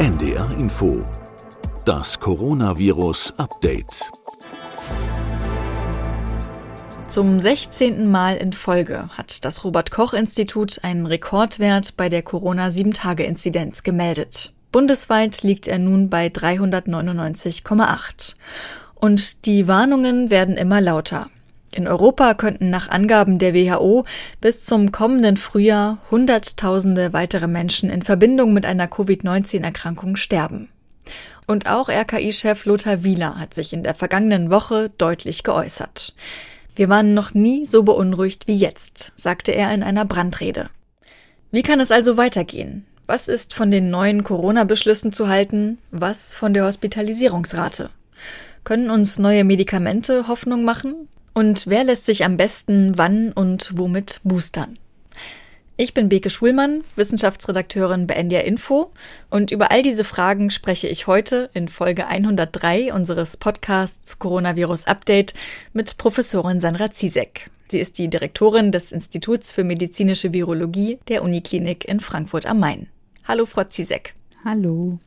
NDR Info. Das Coronavirus Update. Zum 16. Mal in Folge hat das Robert Koch Institut einen Rekordwert bei der Corona 7-Tage-Inzidenz gemeldet. Bundesweit liegt er nun bei 399,8. Und die Warnungen werden immer lauter. In Europa könnten nach Angaben der WHO bis zum kommenden Frühjahr Hunderttausende weitere Menschen in Verbindung mit einer Covid-19-Erkrankung sterben. Und auch RKI-Chef Lothar Wieler hat sich in der vergangenen Woche deutlich geäußert. Wir waren noch nie so beunruhigt wie jetzt, sagte er in einer Brandrede. Wie kann es also weitergehen? Was ist von den neuen Corona-Beschlüssen zu halten? Was von der Hospitalisierungsrate? Können uns neue Medikamente Hoffnung machen? Und wer lässt sich am besten wann und womit boostern? Ich bin Beke Schulmann, Wissenschaftsredakteurin bei NDR Info und über all diese Fragen spreche ich heute in Folge 103 unseres Podcasts Coronavirus Update mit Professorin Sandra Ziesek. Sie ist die Direktorin des Instituts für medizinische Virologie der Uniklinik in Frankfurt am Main. Hallo, Frau Ziesek. Hallo.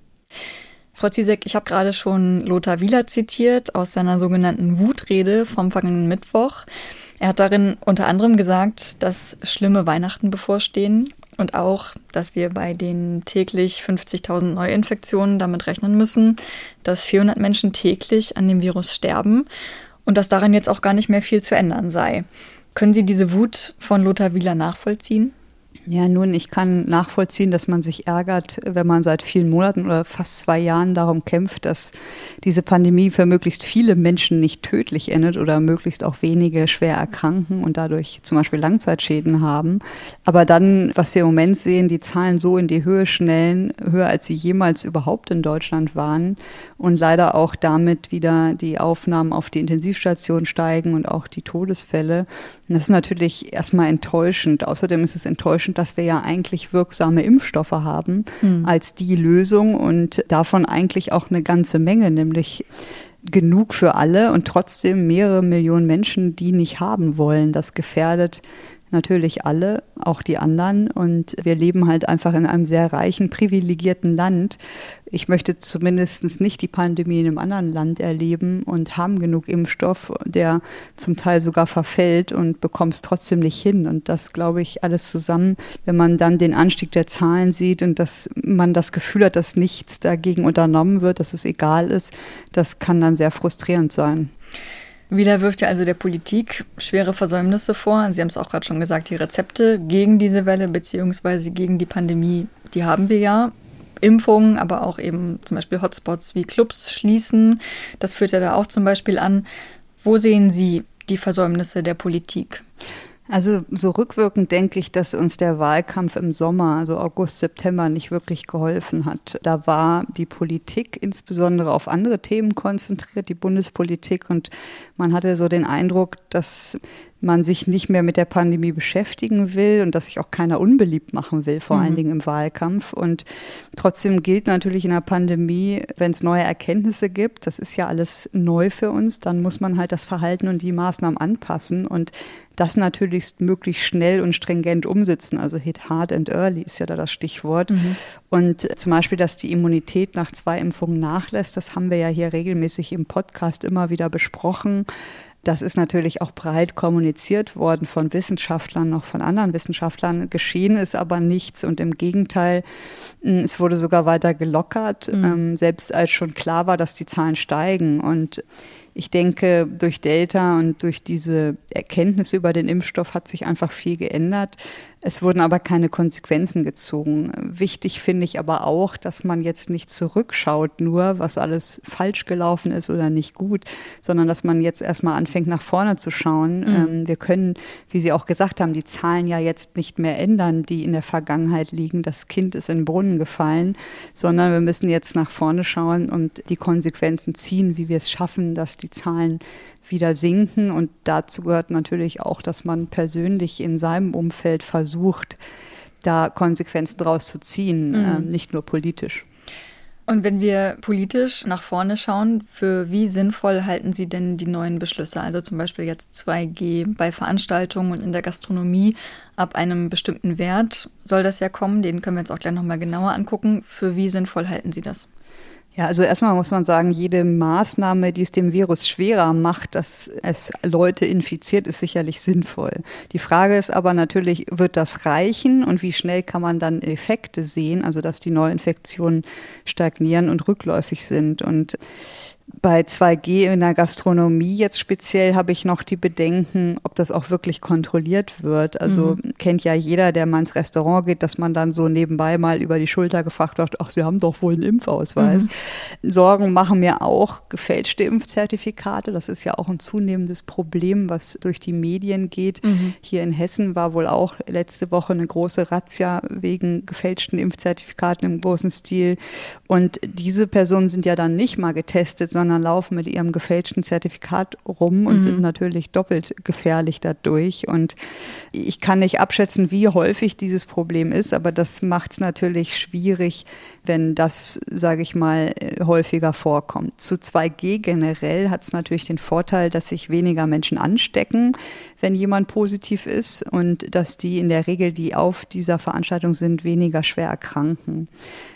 Frau Ziesek, ich habe gerade schon Lothar Wieler zitiert aus seiner sogenannten Wutrede vom vergangenen Mittwoch. Er hat darin unter anderem gesagt, dass schlimme Weihnachten bevorstehen und auch, dass wir bei den täglich 50.000 Neuinfektionen damit rechnen müssen, dass 400 Menschen täglich an dem Virus sterben und dass daran jetzt auch gar nicht mehr viel zu ändern sei. Können Sie diese Wut von Lothar Wieler nachvollziehen? Ja, nun, ich kann nachvollziehen, dass man sich ärgert, wenn man seit vielen Monaten oder fast zwei Jahren darum kämpft, dass diese Pandemie für möglichst viele Menschen nicht tödlich endet oder möglichst auch wenige schwer erkranken und dadurch zum Beispiel Langzeitschäden haben. Aber dann, was wir im Moment sehen, die Zahlen so in die Höhe schnellen, höher als sie jemals überhaupt in Deutschland waren und leider auch damit wieder die Aufnahmen auf die Intensivstation steigen und auch die Todesfälle. Und das ist natürlich erstmal enttäuschend. Außerdem ist es enttäuschend, dass wir ja eigentlich wirksame Impfstoffe haben mhm. als die Lösung und davon eigentlich auch eine ganze Menge, nämlich genug für alle und trotzdem mehrere Millionen Menschen, die nicht haben wollen. Das gefährdet natürlich alle, auch die anderen. Und wir leben halt einfach in einem sehr reichen, privilegierten Land. Ich möchte zumindest nicht die Pandemie in einem anderen Land erleben und haben genug Impfstoff, der zum Teil sogar verfällt und bekommt es trotzdem nicht hin. Und das glaube ich alles zusammen, wenn man dann den Anstieg der Zahlen sieht und dass man das Gefühl hat, dass nichts dagegen unternommen wird, dass es egal ist, das kann dann sehr frustrierend sein. Wieler wirft ja also der Politik schwere Versäumnisse vor. Sie haben es auch gerade schon gesagt, die Rezepte gegen diese Welle beziehungsweise gegen die Pandemie, die haben wir ja. Impfungen, aber auch eben zum Beispiel Hotspots wie Clubs schließen. Das führt ja da auch zum Beispiel an. Wo sehen Sie die Versäumnisse der Politik? Also so rückwirkend denke ich, dass uns der Wahlkampf im Sommer, also August, September, nicht wirklich geholfen hat. Da war die Politik insbesondere auf andere Themen konzentriert, die Bundespolitik, und man hatte so den Eindruck, dass man sich nicht mehr mit der Pandemie beschäftigen will und dass sich auch keiner unbeliebt machen will, vor mhm. allen Dingen im Wahlkampf. Und trotzdem gilt natürlich in der Pandemie, wenn es neue Erkenntnisse gibt, das ist ja alles neu für uns, dann muss man halt das Verhalten und die Maßnahmen anpassen und das natürlich möglichst schnell und stringent umsetzen. Also hit hard and early ist ja da das Stichwort. Mhm. Und zum Beispiel, dass die Immunität nach zwei Impfungen nachlässt, das haben wir ja hier regelmäßig im Podcast immer wieder besprochen. Das ist natürlich auch breit kommuniziert worden von Wissenschaftlern, noch von anderen Wissenschaftlern. Geschehen ist aber nichts und im Gegenteil, hm, es wurde sogar weiter gelockert, mhm. ähm, selbst als schon klar war, dass die Zahlen steigen. Und ich denke, durch Delta und durch diese Erkenntnisse über den Impfstoff hat sich einfach viel geändert. Es wurden aber keine Konsequenzen gezogen. Wichtig finde ich aber auch, dass man jetzt nicht zurückschaut, nur was alles falsch gelaufen ist oder nicht gut, sondern dass man jetzt erstmal anfängt, nach vorne zu schauen. Mhm. Ähm, wir können, wie Sie auch gesagt haben, die Zahlen ja jetzt nicht mehr ändern, die in der Vergangenheit liegen. Das Kind ist in den Brunnen gefallen, sondern wir müssen jetzt nach vorne schauen und die Konsequenzen ziehen, wie wir es schaffen, dass die Zahlen wieder sinken. Und dazu gehört natürlich auch, dass man persönlich in seinem Umfeld versucht, da Konsequenzen draus zu ziehen, mhm. äh, nicht nur politisch. Und wenn wir politisch nach vorne schauen, für wie sinnvoll halten Sie denn die neuen Beschlüsse? Also zum Beispiel jetzt 2G bei Veranstaltungen und in der Gastronomie ab einem bestimmten Wert soll das ja kommen. Den können wir jetzt auch gleich nochmal genauer angucken. Für wie sinnvoll halten Sie das? Ja, also erstmal muss man sagen, jede Maßnahme, die es dem Virus schwerer macht, dass es Leute infiziert, ist sicherlich sinnvoll. Die Frage ist aber natürlich, wird das reichen und wie schnell kann man dann Effekte sehen, also dass die Neuinfektionen stagnieren und rückläufig sind. Und bei 2G in der Gastronomie jetzt speziell habe ich noch die Bedenken, ob das auch wirklich kontrolliert wird. Also mhm. kennt ja jeder, der mal ins Restaurant geht, dass man dann so nebenbei mal über die Schulter gefragt wird, ach, Sie haben doch wohl einen Impfausweis. Mhm. Sorgen machen mir auch gefälschte Impfzertifikate. Das ist ja auch ein zunehmendes Problem, was durch die Medien geht. Mhm. Hier in Hessen war wohl auch letzte Woche eine große Razzia wegen gefälschten Impfzertifikaten im großen Stil. Und diese Personen sind ja dann nicht mal getestet, sondern laufen mit ihrem gefälschten Zertifikat rum und mhm. sind natürlich doppelt gefährlich dadurch. Und ich kann nicht abschätzen, wie häufig dieses Problem ist, aber das macht es natürlich schwierig, wenn das, sage ich mal, häufiger vorkommt. Zu 2G generell hat es natürlich den Vorteil, dass sich weniger Menschen anstecken, wenn jemand positiv ist und dass die in der Regel, die auf dieser Veranstaltung sind, weniger schwer erkranken.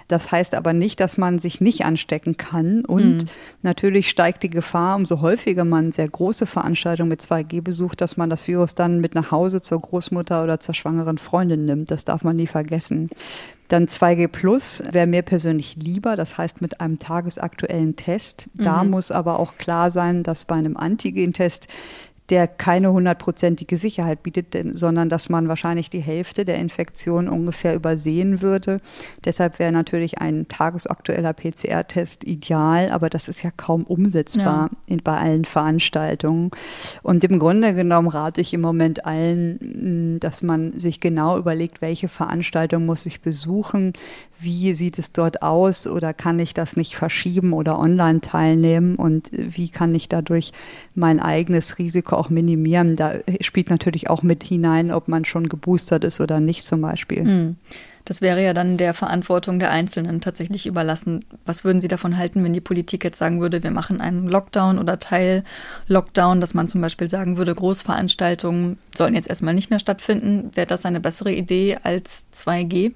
Das heißt aber nicht, dass man sich nicht anstecken kann. Und mhm. natürlich steigt die Gefahr, umso häufiger man sehr große Veranstaltungen mit 2G besucht, dass man das Virus dann mit nach Hause zur Großmutter oder zur schwangeren Freundin nimmt. Das darf man nie vergessen. Dann 2G Plus wäre mir persönlich lieber, das heißt mit einem tagesaktuellen Test. Da mhm. muss aber auch klar sein, dass bei einem Antigen-Test der keine hundertprozentige Sicherheit bietet, sondern dass man wahrscheinlich die Hälfte der Infektion ungefähr übersehen würde. Deshalb wäre natürlich ein tagesaktueller PCR-Test ideal, aber das ist ja kaum umsetzbar ja. in, bei allen Veranstaltungen. Und im Grunde genommen rate ich im Moment allen, dass man sich genau überlegt, welche Veranstaltung muss ich besuchen, wie sieht es dort aus oder kann ich das nicht verschieben oder online teilnehmen und wie kann ich dadurch mein eigenes Risiko auch minimieren. Da spielt natürlich auch mit hinein, ob man schon geboostert ist oder nicht zum Beispiel. Hm. Das wäre ja dann der Verantwortung der Einzelnen tatsächlich überlassen. Was würden Sie davon halten, wenn die Politik jetzt sagen würde, wir machen einen Lockdown oder Teil-Lockdown, dass man zum Beispiel sagen würde, Großveranstaltungen sollen jetzt erstmal nicht mehr stattfinden? Wäre das eine bessere Idee als 2G?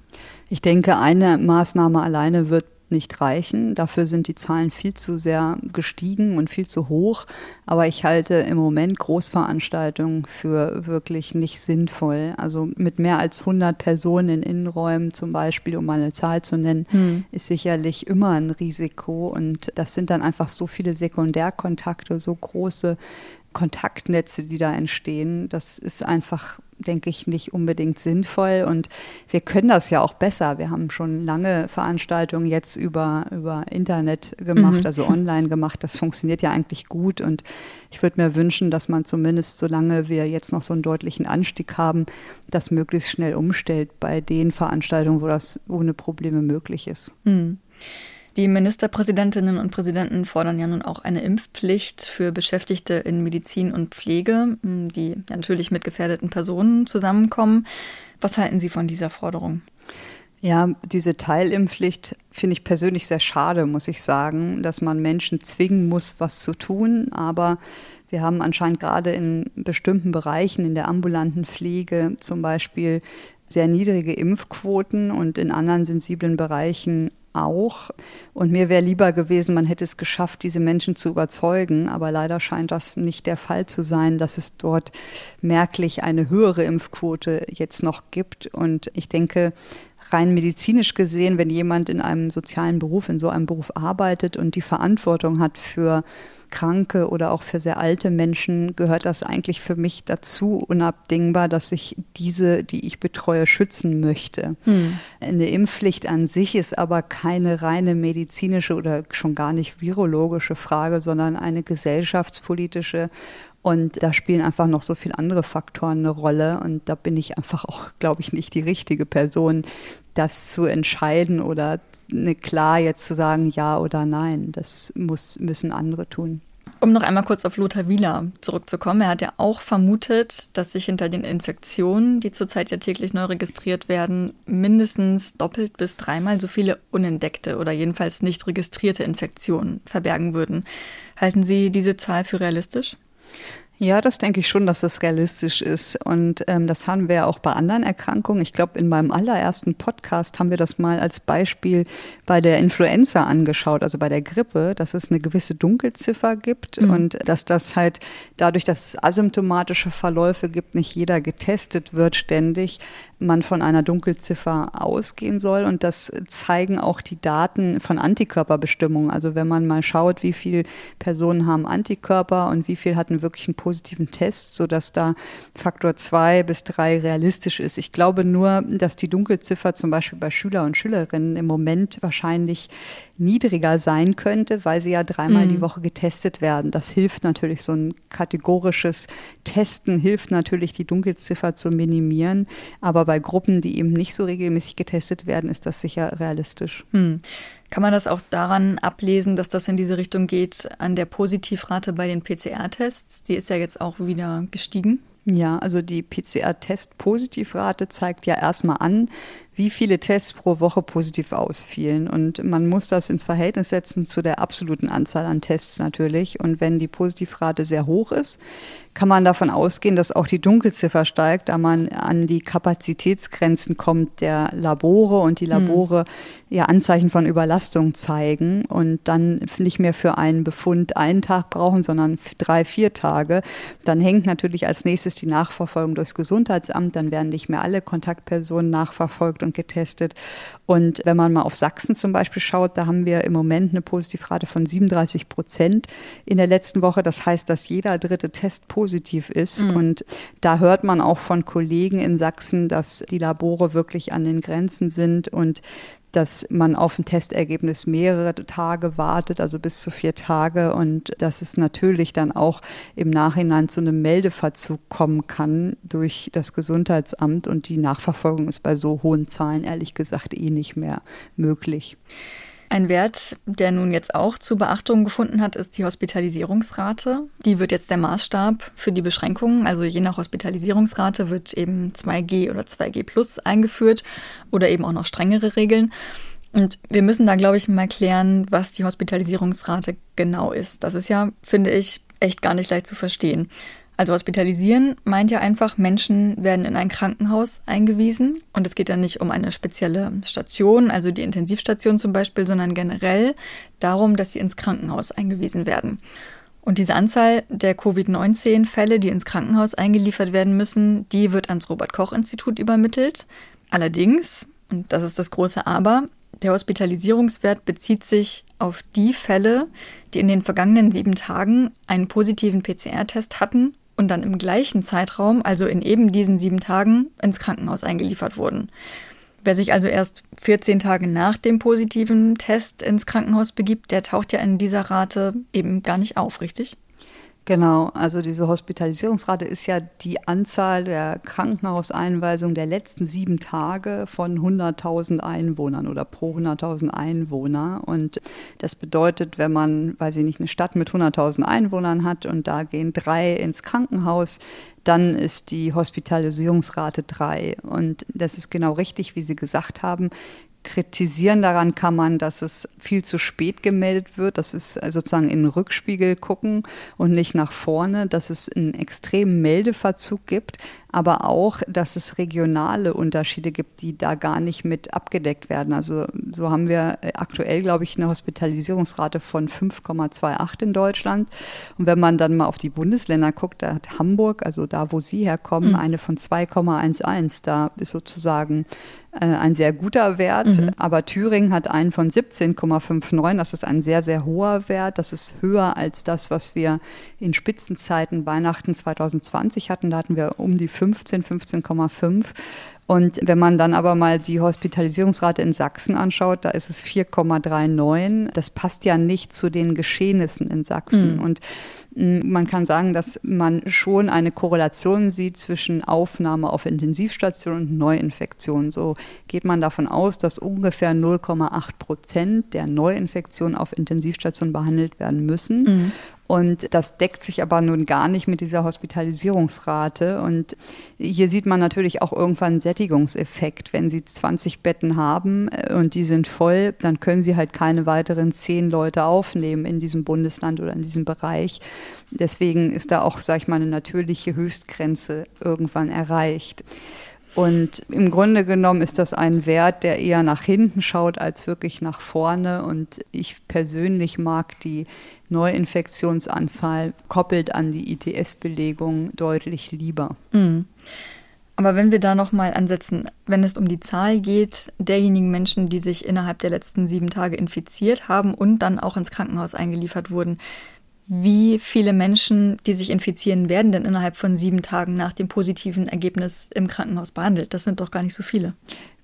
Ich denke, eine Maßnahme alleine wird nicht reichen. Dafür sind die Zahlen viel zu sehr gestiegen und viel zu hoch. Aber ich halte im Moment Großveranstaltungen für wirklich nicht sinnvoll. Also mit mehr als 100 Personen in Innenräumen zum Beispiel, um mal eine Zahl zu nennen, hm. ist sicherlich immer ein Risiko. Und das sind dann einfach so viele Sekundärkontakte, so große Kontaktnetze, die da entstehen. Das ist einfach denke ich, nicht unbedingt sinnvoll. Und wir können das ja auch besser. Wir haben schon lange Veranstaltungen jetzt über, über Internet gemacht, mhm. also online gemacht. Das funktioniert ja eigentlich gut. Und ich würde mir wünschen, dass man zumindest, solange wir jetzt noch so einen deutlichen Anstieg haben, das möglichst schnell umstellt bei den Veranstaltungen, wo das ohne Probleme möglich ist. Mhm. Die Ministerpräsidentinnen und Präsidenten fordern ja nun auch eine Impfpflicht für Beschäftigte in Medizin und Pflege, die natürlich mit gefährdeten Personen zusammenkommen. Was halten Sie von dieser Forderung? Ja, diese Teilimpfpflicht finde ich persönlich sehr schade, muss ich sagen, dass man Menschen zwingen muss, was zu tun. Aber wir haben anscheinend gerade in bestimmten Bereichen, in der ambulanten Pflege zum Beispiel, sehr niedrige Impfquoten und in anderen sensiblen Bereichen auch. Und mir wäre lieber gewesen, man hätte es geschafft, diese Menschen zu überzeugen. Aber leider scheint das nicht der Fall zu sein, dass es dort merklich eine höhere Impfquote jetzt noch gibt. Und ich denke, rein medizinisch gesehen, wenn jemand in einem sozialen Beruf, in so einem Beruf arbeitet und die Verantwortung hat für Kranke oder auch für sehr alte Menschen gehört das eigentlich für mich dazu unabdingbar, dass ich diese, die ich betreue, schützen möchte. Hm. Eine Impfpflicht an sich ist aber keine reine medizinische oder schon gar nicht virologische Frage, sondern eine gesellschaftspolitische und da spielen einfach noch so viele andere Faktoren eine Rolle. Und da bin ich einfach auch, glaube ich, nicht die richtige Person, das zu entscheiden oder ne, klar jetzt zu sagen ja oder nein. Das muss, müssen andere tun. Um noch einmal kurz auf Lothar Wieler zurückzukommen. Er hat ja auch vermutet, dass sich hinter den Infektionen, die zurzeit ja täglich neu registriert werden, mindestens doppelt bis dreimal so viele unentdeckte oder jedenfalls nicht registrierte Infektionen verbergen würden. Halten Sie diese Zahl für realistisch? Ja, das denke ich schon, dass das realistisch ist. Und ähm, das haben wir ja auch bei anderen Erkrankungen. Ich glaube, in meinem allerersten Podcast haben wir das mal als Beispiel bei der Influenza angeschaut, also bei der Grippe, dass es eine gewisse Dunkelziffer gibt mhm. und dass das halt dadurch, dass es asymptomatische Verläufe gibt, nicht jeder getestet wird ständig, man von einer Dunkelziffer ausgehen soll. Und das zeigen auch die Daten von Antikörperbestimmungen. Also wenn man mal schaut, wie viele Personen haben Antikörper und wie viel hatten wirklich einen positiven Test, sodass da Faktor zwei bis drei realistisch ist. Ich glaube nur, dass die Dunkelziffer zum Beispiel bei Schüler und Schülerinnen im Moment wahrscheinlich niedriger sein könnte, weil sie ja dreimal mhm. die Woche getestet werden. Das hilft natürlich, so ein kategorisches Testen hilft natürlich, die Dunkelziffer zu minimieren. Aber bei Gruppen, die eben nicht so regelmäßig getestet werden, ist das sicher realistisch. Mhm. Kann man das auch daran ablesen, dass das in diese Richtung geht, an der Positivrate bei den PCR-Tests? Die ist ja jetzt auch wieder gestiegen. Ja, also die PCR-Test-Positivrate zeigt ja erstmal an, wie viele Tests pro Woche positiv ausfielen. Und man muss das ins Verhältnis setzen zu der absoluten Anzahl an Tests natürlich. Und wenn die Positivrate sehr hoch ist, kann man davon ausgehen, dass auch die Dunkelziffer steigt, da man an die Kapazitätsgrenzen kommt der Labore und die hm. Labore hm. ja Anzeichen von Überlastung zeigen und dann nicht mehr für einen Befund einen Tag brauchen, sondern drei, vier Tage. Dann hängt natürlich als nächstes die Nachverfolgung durchs Gesundheitsamt, dann werden nicht mehr alle Kontaktpersonen nachverfolgt und getestet. Und wenn man mal auf Sachsen zum Beispiel schaut, da haben wir im Moment eine Positivrate von 37 Prozent in der letzten Woche. Das heißt, dass jeder dritte Test positiv positiv ist. Mhm. Und da hört man auch von Kollegen in Sachsen, dass die Labore wirklich an den Grenzen sind und dass man auf ein Testergebnis mehrere Tage wartet, also bis zu vier Tage und dass es natürlich dann auch im Nachhinein zu einem Meldeverzug kommen kann durch das Gesundheitsamt und die Nachverfolgung ist bei so hohen Zahlen ehrlich gesagt eh nicht mehr möglich. Ein Wert, der nun jetzt auch zu Beachtung gefunden hat, ist die Hospitalisierungsrate. Die wird jetzt der Maßstab für die Beschränkungen. Also je nach Hospitalisierungsrate wird eben 2G oder 2G plus eingeführt oder eben auch noch strengere Regeln. Und wir müssen da, glaube ich, mal klären, was die Hospitalisierungsrate genau ist. Das ist ja, finde ich, echt gar nicht leicht zu verstehen. Also hospitalisieren meint ja einfach, Menschen werden in ein Krankenhaus eingewiesen und es geht dann nicht um eine spezielle Station, also die Intensivstation zum Beispiel, sondern generell darum, dass sie ins Krankenhaus eingewiesen werden. Und diese Anzahl der Covid-19-Fälle, die ins Krankenhaus eingeliefert werden müssen, die wird ans Robert Koch Institut übermittelt. Allerdings, und das ist das große Aber, der Hospitalisierungswert bezieht sich auf die Fälle, die in den vergangenen sieben Tagen einen positiven PCR-Test hatten und dann im gleichen Zeitraum, also in eben diesen sieben Tagen, ins Krankenhaus eingeliefert wurden. Wer sich also erst 14 Tage nach dem positiven Test ins Krankenhaus begibt, der taucht ja in dieser Rate eben gar nicht auf, richtig? Genau, also diese Hospitalisierungsrate ist ja die Anzahl der Krankenhauseinweisungen der letzten sieben Tage von 100.000 Einwohnern oder pro 100.000 Einwohner. Und das bedeutet, wenn man, weiß ich nicht, eine Stadt mit 100.000 Einwohnern hat und da gehen drei ins Krankenhaus, dann ist die Hospitalisierungsrate drei. Und das ist genau richtig, wie Sie gesagt haben. Kritisieren daran kann man, dass es viel zu spät gemeldet wird. Das ist sozusagen in den Rückspiegel gucken und nicht nach vorne, dass es einen extremen Meldeverzug gibt aber auch, dass es regionale Unterschiede gibt, die da gar nicht mit abgedeckt werden. Also so haben wir aktuell, glaube ich, eine Hospitalisierungsrate von 5,28 in Deutschland. Und wenn man dann mal auf die Bundesländer guckt, da hat Hamburg, also da, wo Sie herkommen, mhm. eine von 2,11. Da ist sozusagen äh, ein sehr guter Wert, mhm. aber Thüringen hat einen von 17,59. Das ist ein sehr, sehr hoher Wert. Das ist höher als das, was wir in Spitzenzeiten Weihnachten 2020 hatten. Da hatten wir um die 15, 15,5. Und wenn man dann aber mal die Hospitalisierungsrate in Sachsen anschaut, da ist es 4,39. Das passt ja nicht zu den Geschehnissen in Sachsen. Mhm. Und man kann sagen, dass man schon eine Korrelation sieht zwischen Aufnahme auf Intensivstation und Neuinfektion. So geht man davon aus, dass ungefähr 0,8 Prozent der Neuinfektionen auf Intensivstation behandelt werden müssen. Mhm. Und das deckt sich aber nun gar nicht mit dieser Hospitalisierungsrate. Und hier sieht man natürlich auch irgendwann einen Sättigungseffekt. Wenn Sie 20 Betten haben äh, und die sind voll, dann können Sie halt keine weiteren zehn Leute aufnehmen in diesem Bundesland oder in diesem Bereich. Deswegen ist da auch, sag ich mal, eine natürliche Höchstgrenze irgendwann erreicht. Und im Grunde genommen ist das ein Wert, der eher nach hinten schaut als wirklich nach vorne. Und ich persönlich mag die Neuinfektionsanzahl koppelt an die ITS-Belegung deutlich lieber. Mhm. Aber wenn wir da nochmal ansetzen, wenn es um die Zahl geht derjenigen Menschen, die sich innerhalb der letzten sieben Tage infiziert haben und dann auch ins Krankenhaus eingeliefert wurden, wie viele Menschen, die sich infizieren, werden denn innerhalb von sieben Tagen nach dem positiven Ergebnis im Krankenhaus behandelt? Das sind doch gar nicht so viele.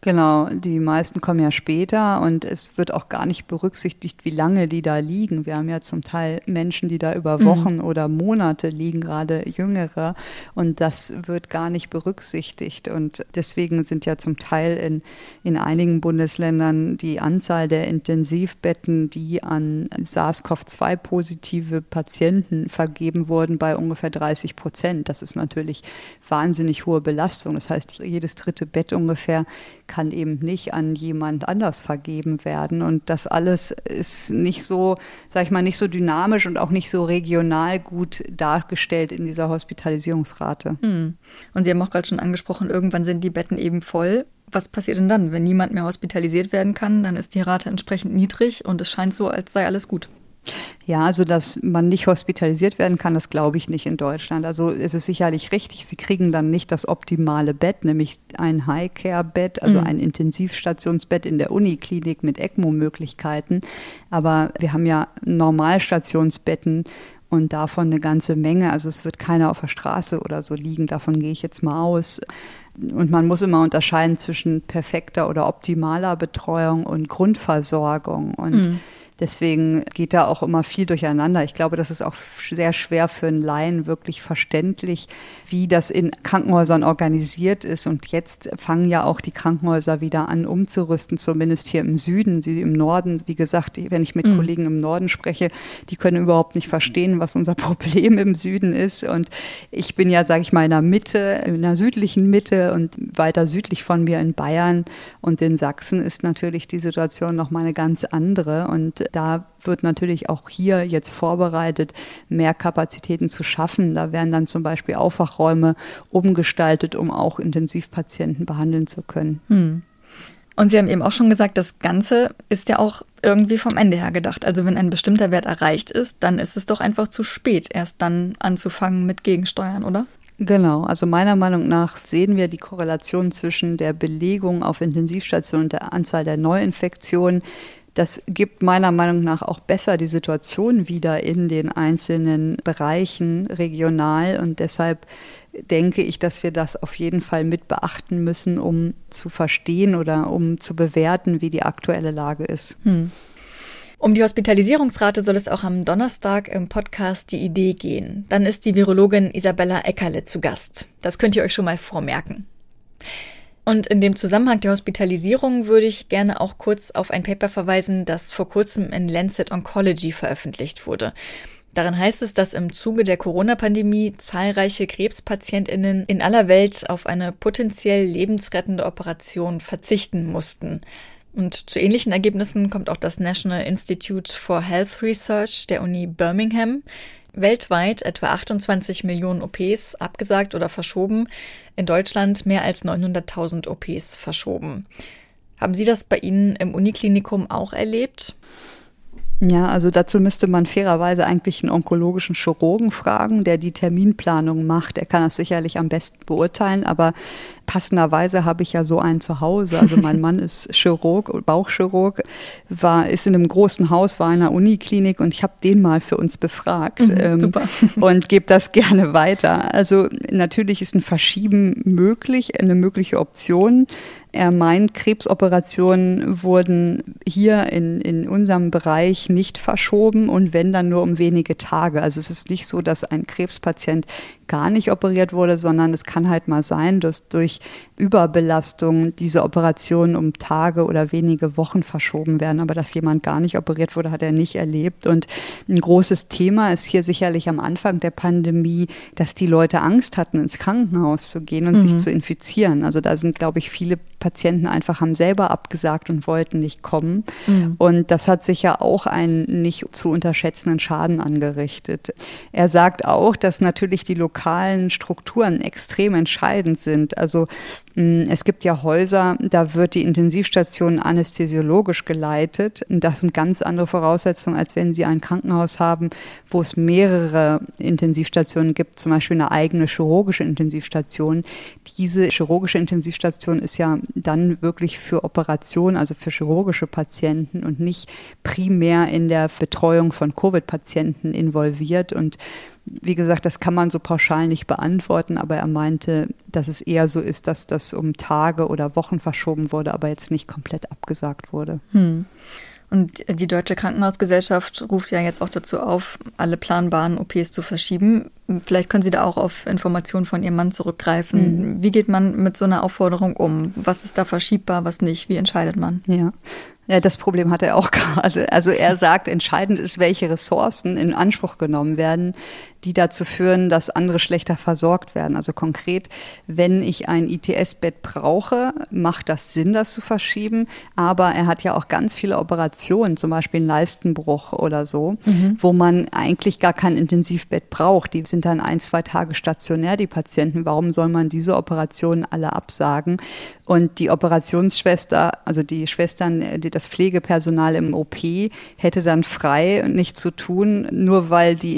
Genau, die meisten kommen ja später und es wird auch gar nicht berücksichtigt, wie lange die da liegen. Wir haben ja zum Teil Menschen, die da über mhm. Wochen mhm. oder Monate liegen, gerade jüngere, und das wird gar nicht berücksichtigt. Und deswegen sind ja zum Teil in, in einigen Bundesländern die Anzahl der Intensivbetten, die an SARS-CoV-2-positive Patienten vergeben wurden, bei ungefähr 30 Prozent. Das ist natürlich wahnsinnig hohe Belastung. Das heißt, jedes dritte Bett ungefähr kann eben nicht an jemand anders vergeben werden. Und das alles ist nicht so, sag ich mal, nicht so dynamisch und auch nicht so regional gut dargestellt in dieser Hospitalisierungsrate. Hm. Und Sie haben auch gerade schon angesprochen, irgendwann sind die Betten eben voll. Was passiert denn dann? Wenn niemand mehr hospitalisiert werden kann, dann ist die Rate entsprechend niedrig und es scheint so, als sei alles gut. Ja, also dass man nicht hospitalisiert werden kann, das glaube ich nicht in Deutschland. Also es ist sicherlich richtig, sie kriegen dann nicht das optimale Bett, nämlich ein High-Care-Bett, also mhm. ein Intensivstationsbett in der Uniklinik mit ECMO-Möglichkeiten. Aber wir haben ja Normalstationsbetten und davon eine ganze Menge. Also es wird keiner auf der Straße oder so liegen, davon gehe ich jetzt mal aus. Und man muss immer unterscheiden zwischen perfekter oder optimaler Betreuung und Grundversorgung. Und mhm Deswegen geht da auch immer viel durcheinander. Ich glaube, das ist auch sehr schwer für einen Laien wirklich verständlich, wie das in Krankenhäusern organisiert ist. Und jetzt fangen ja auch die Krankenhäuser wieder an, umzurüsten, zumindest hier im Süden. Sie im Norden, wie gesagt, wenn ich mit mhm. Kollegen im Norden spreche, die können überhaupt nicht verstehen, was unser Problem im Süden ist. Und ich bin ja, sage ich mal, in der Mitte, in der südlichen Mitte und weiter südlich von mir in Bayern und in Sachsen ist natürlich die Situation noch mal eine ganz andere. Und da wird natürlich auch hier jetzt vorbereitet, mehr Kapazitäten zu schaffen. Da werden dann zum Beispiel Aufwachräume umgestaltet, um auch Intensivpatienten behandeln zu können. Hm. Und Sie haben eben auch schon gesagt, das Ganze ist ja auch irgendwie vom Ende her gedacht. Also wenn ein bestimmter Wert erreicht ist, dann ist es doch einfach zu spät, erst dann anzufangen mit Gegensteuern, oder? Genau, also meiner Meinung nach sehen wir die Korrelation zwischen der Belegung auf Intensivstationen und der Anzahl der Neuinfektionen das gibt meiner Meinung nach auch besser die Situation wieder in den einzelnen Bereichen regional. Und deshalb denke ich, dass wir das auf jeden Fall mit beachten müssen, um zu verstehen oder um zu bewerten, wie die aktuelle Lage ist. Hm. Um die Hospitalisierungsrate soll es auch am Donnerstag im Podcast Die Idee gehen. Dann ist die Virologin Isabella Eckerle zu Gast. Das könnt ihr euch schon mal vormerken. Und in dem Zusammenhang der Hospitalisierung würde ich gerne auch kurz auf ein Paper verweisen, das vor kurzem in Lancet Oncology veröffentlicht wurde. Darin heißt es, dass im Zuge der Corona-Pandemie zahlreiche Krebspatientinnen in aller Welt auf eine potenziell lebensrettende Operation verzichten mussten. Und zu ähnlichen Ergebnissen kommt auch das National Institute for Health Research der Uni Birmingham weltweit etwa 28 Millionen OPs abgesagt oder verschoben, in Deutschland mehr als 900.000 OPs verschoben. Haben Sie das bei Ihnen im Uniklinikum auch erlebt? Ja, also dazu müsste man fairerweise eigentlich einen onkologischen Chirurgen fragen, der die Terminplanung macht. Er kann das sicherlich am besten beurteilen, aber passenderweise habe ich ja so einen zu Hause. Also mein Mann ist Chirurg, Bauchchirurg, war, ist in einem großen Haus, war in einer Uniklinik und ich habe den mal für uns befragt. Mhm, ähm, super. Und gebe das gerne weiter. Also natürlich ist ein Verschieben möglich, eine mögliche Option. Er meint, Krebsoperationen wurden hier in, in unserem Bereich nicht verschoben und wenn dann nur um wenige Tage. Also es ist nicht so, dass ein Krebspatient gar nicht operiert wurde, sondern es kann halt mal sein, dass durch Überbelastung diese Operationen um Tage oder wenige Wochen verschoben werden. Aber dass jemand gar nicht operiert wurde, hat er nicht erlebt. Und ein großes Thema ist hier sicherlich am Anfang der Pandemie, dass die Leute Angst hatten, ins Krankenhaus zu gehen und mhm. sich zu infizieren. Also da sind, glaube ich, viele Patienten einfach haben selber abgesagt und wollten nicht kommen. Mhm. Und das hat sicher auch einen nicht zu unterschätzenden Schaden angerichtet. Er sagt auch, dass natürlich die lokalen Strukturen extrem entscheidend sind. Also es gibt ja Häuser, da wird die Intensivstation anästhesiologisch geleitet. Das sind ganz andere Voraussetzungen, als wenn Sie ein Krankenhaus haben, wo es mehrere Intensivstationen gibt, zum Beispiel eine eigene chirurgische Intensivstation. Diese chirurgische Intensivstation ist ja dann wirklich für Operationen, also für chirurgische Patienten und nicht primär in der Betreuung von Covid-Patienten involviert. Und wie gesagt, das kann man so pauschal nicht beantworten, aber er meinte, dass es eher so ist, dass das um Tage oder Wochen verschoben wurde, aber jetzt nicht komplett abgesagt wurde. Hm. Und die Deutsche Krankenhausgesellschaft ruft ja jetzt auch dazu auf, alle planbaren OPs zu verschieben. Vielleicht können Sie da auch auf Informationen von Ihrem Mann zurückgreifen. Mhm. Wie geht man mit so einer Aufforderung um? Was ist da verschiebbar, was nicht? Wie entscheidet man? Ja, ja, das Problem hat er auch gerade. Also er sagt, entscheidend ist, welche Ressourcen in Anspruch genommen werden, die dazu führen, dass andere schlechter versorgt werden. Also konkret, wenn ich ein ITS-Bett brauche, macht das Sinn, das zu verschieben. Aber er hat ja auch ganz viele Operationen, zum Beispiel einen Leistenbruch oder so, mhm. wo man eigentlich gar kein Intensivbett braucht. Die sind dann ein, zwei Tage stationär, die Patienten. Warum soll man diese Operationen alle absagen? Und die Operationsschwester, also die Schwestern, die das Pflegepersonal im OP hätte dann frei und nichts zu tun, nur weil die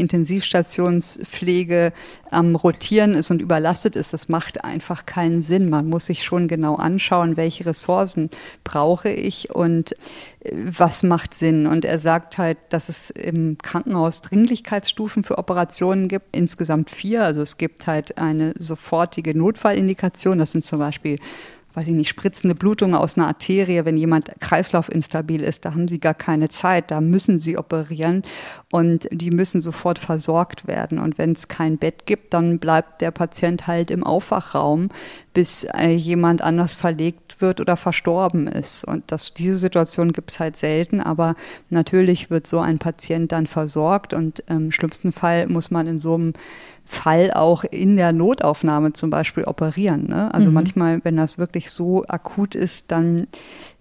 Intensivstationspflege am Rotieren ist und überlastet ist. Das macht einfach keinen Sinn. Man muss sich schon genau anschauen, welche Ressourcen brauche ich und äh, was macht Sinn. Und er sagt halt, dass es im Krankenhaus Dringlichkeitsstufen für Operationen gibt, insgesamt vier. Also es gibt halt eine sofortige Notfallindikation. Das sind zum Beispiel weiß ich nicht, spritzende Blutung aus einer Arterie, wenn jemand kreislaufinstabil ist, da haben sie gar keine Zeit, da müssen sie operieren und die müssen sofort versorgt werden. Und wenn es kein Bett gibt, dann bleibt der Patient halt im Aufwachraum, bis äh, jemand anders verlegt wird oder verstorben ist. Und das, diese Situation gibt es halt selten, aber natürlich wird so ein Patient dann versorgt und im schlimmsten Fall muss man in so einem Fall auch in der Notaufnahme zum Beispiel operieren. Ne? Also mhm. manchmal, wenn das wirklich so akut ist, dann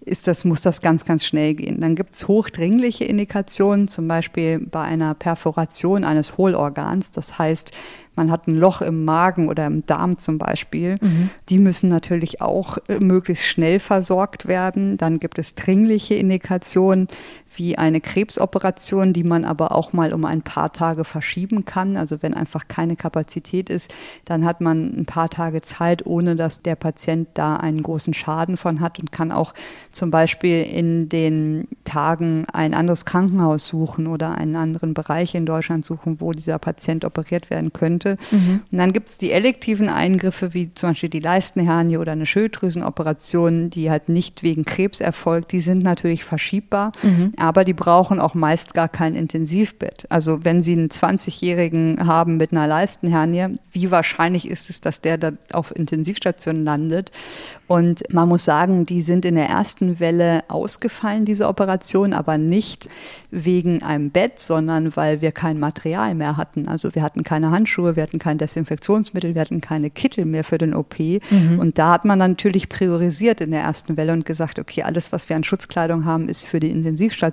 ist das, muss das ganz, ganz schnell gehen. Dann gibt es hochdringliche Indikationen, zum Beispiel bei einer Perforation eines Hohlorgans. Das heißt, man hat ein Loch im Magen oder im Darm zum Beispiel. Mhm. Die müssen natürlich auch äh, möglichst schnell versorgt werden. Dann gibt es dringliche Indikationen wie eine Krebsoperation, die man aber auch mal um ein paar Tage verschieben kann. Also wenn einfach keine Kapazität ist, dann hat man ein paar Tage Zeit, ohne dass der Patient da einen großen Schaden von hat und kann auch zum Beispiel in den Tagen ein anderes Krankenhaus suchen oder einen anderen Bereich in Deutschland suchen, wo dieser Patient operiert werden könnte. Mhm. Und dann gibt es die elektiven Eingriffe, wie zum Beispiel die Leistenhernie oder eine Schilddrüsenoperation, die halt nicht wegen Krebs erfolgt. Die sind natürlich verschiebbar. Mhm aber die brauchen auch meist gar kein Intensivbett. Also wenn Sie einen 20-Jährigen haben mit einer Leistenhernie, wie wahrscheinlich ist es, dass der da auf Intensivstation landet? Und man muss sagen, die sind in der ersten Welle ausgefallen, diese Operation, aber nicht wegen einem Bett, sondern weil wir kein Material mehr hatten. Also wir hatten keine Handschuhe, wir hatten kein Desinfektionsmittel, wir hatten keine Kittel mehr für den OP. Mhm. Und da hat man natürlich priorisiert in der ersten Welle und gesagt, okay, alles, was wir an Schutzkleidung haben, ist für die Intensivstation.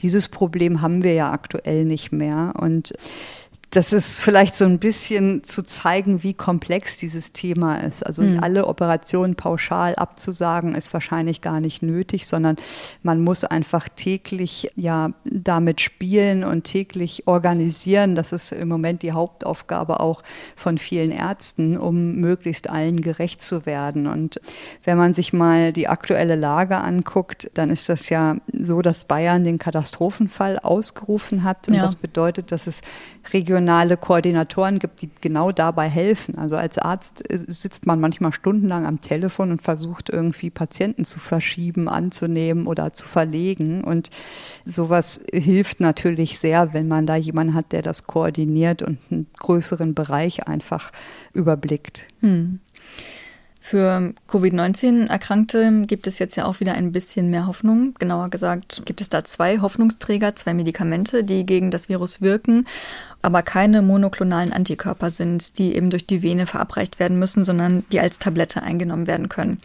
Dieses Problem haben wir ja aktuell nicht mehr. Und das ist vielleicht so ein bisschen zu zeigen, wie komplex dieses Thema ist. Also mhm. alle Operationen pauschal abzusagen, ist wahrscheinlich gar nicht nötig, sondern man muss einfach täglich ja damit spielen und täglich organisieren. Das ist im Moment die Hauptaufgabe auch von vielen Ärzten, um möglichst allen gerecht zu werden. Und wenn man sich mal die aktuelle Lage anguckt, dann ist das ja so, dass Bayern den Katastrophenfall ausgerufen hat. Und ja. das bedeutet, dass es regional regionale Koordinatoren gibt, die genau dabei helfen. Also als Arzt sitzt man manchmal stundenlang am Telefon und versucht irgendwie Patienten zu verschieben, anzunehmen oder zu verlegen. Und sowas hilft natürlich sehr, wenn man da jemanden hat, der das koordiniert und einen größeren Bereich einfach überblickt. Hm. Für Covid-19-Erkrankte gibt es jetzt ja auch wieder ein bisschen mehr Hoffnung. Genauer gesagt gibt es da zwei Hoffnungsträger, zwei Medikamente, die gegen das Virus wirken, aber keine monoklonalen Antikörper sind, die eben durch die Vene verabreicht werden müssen, sondern die als Tablette eingenommen werden können.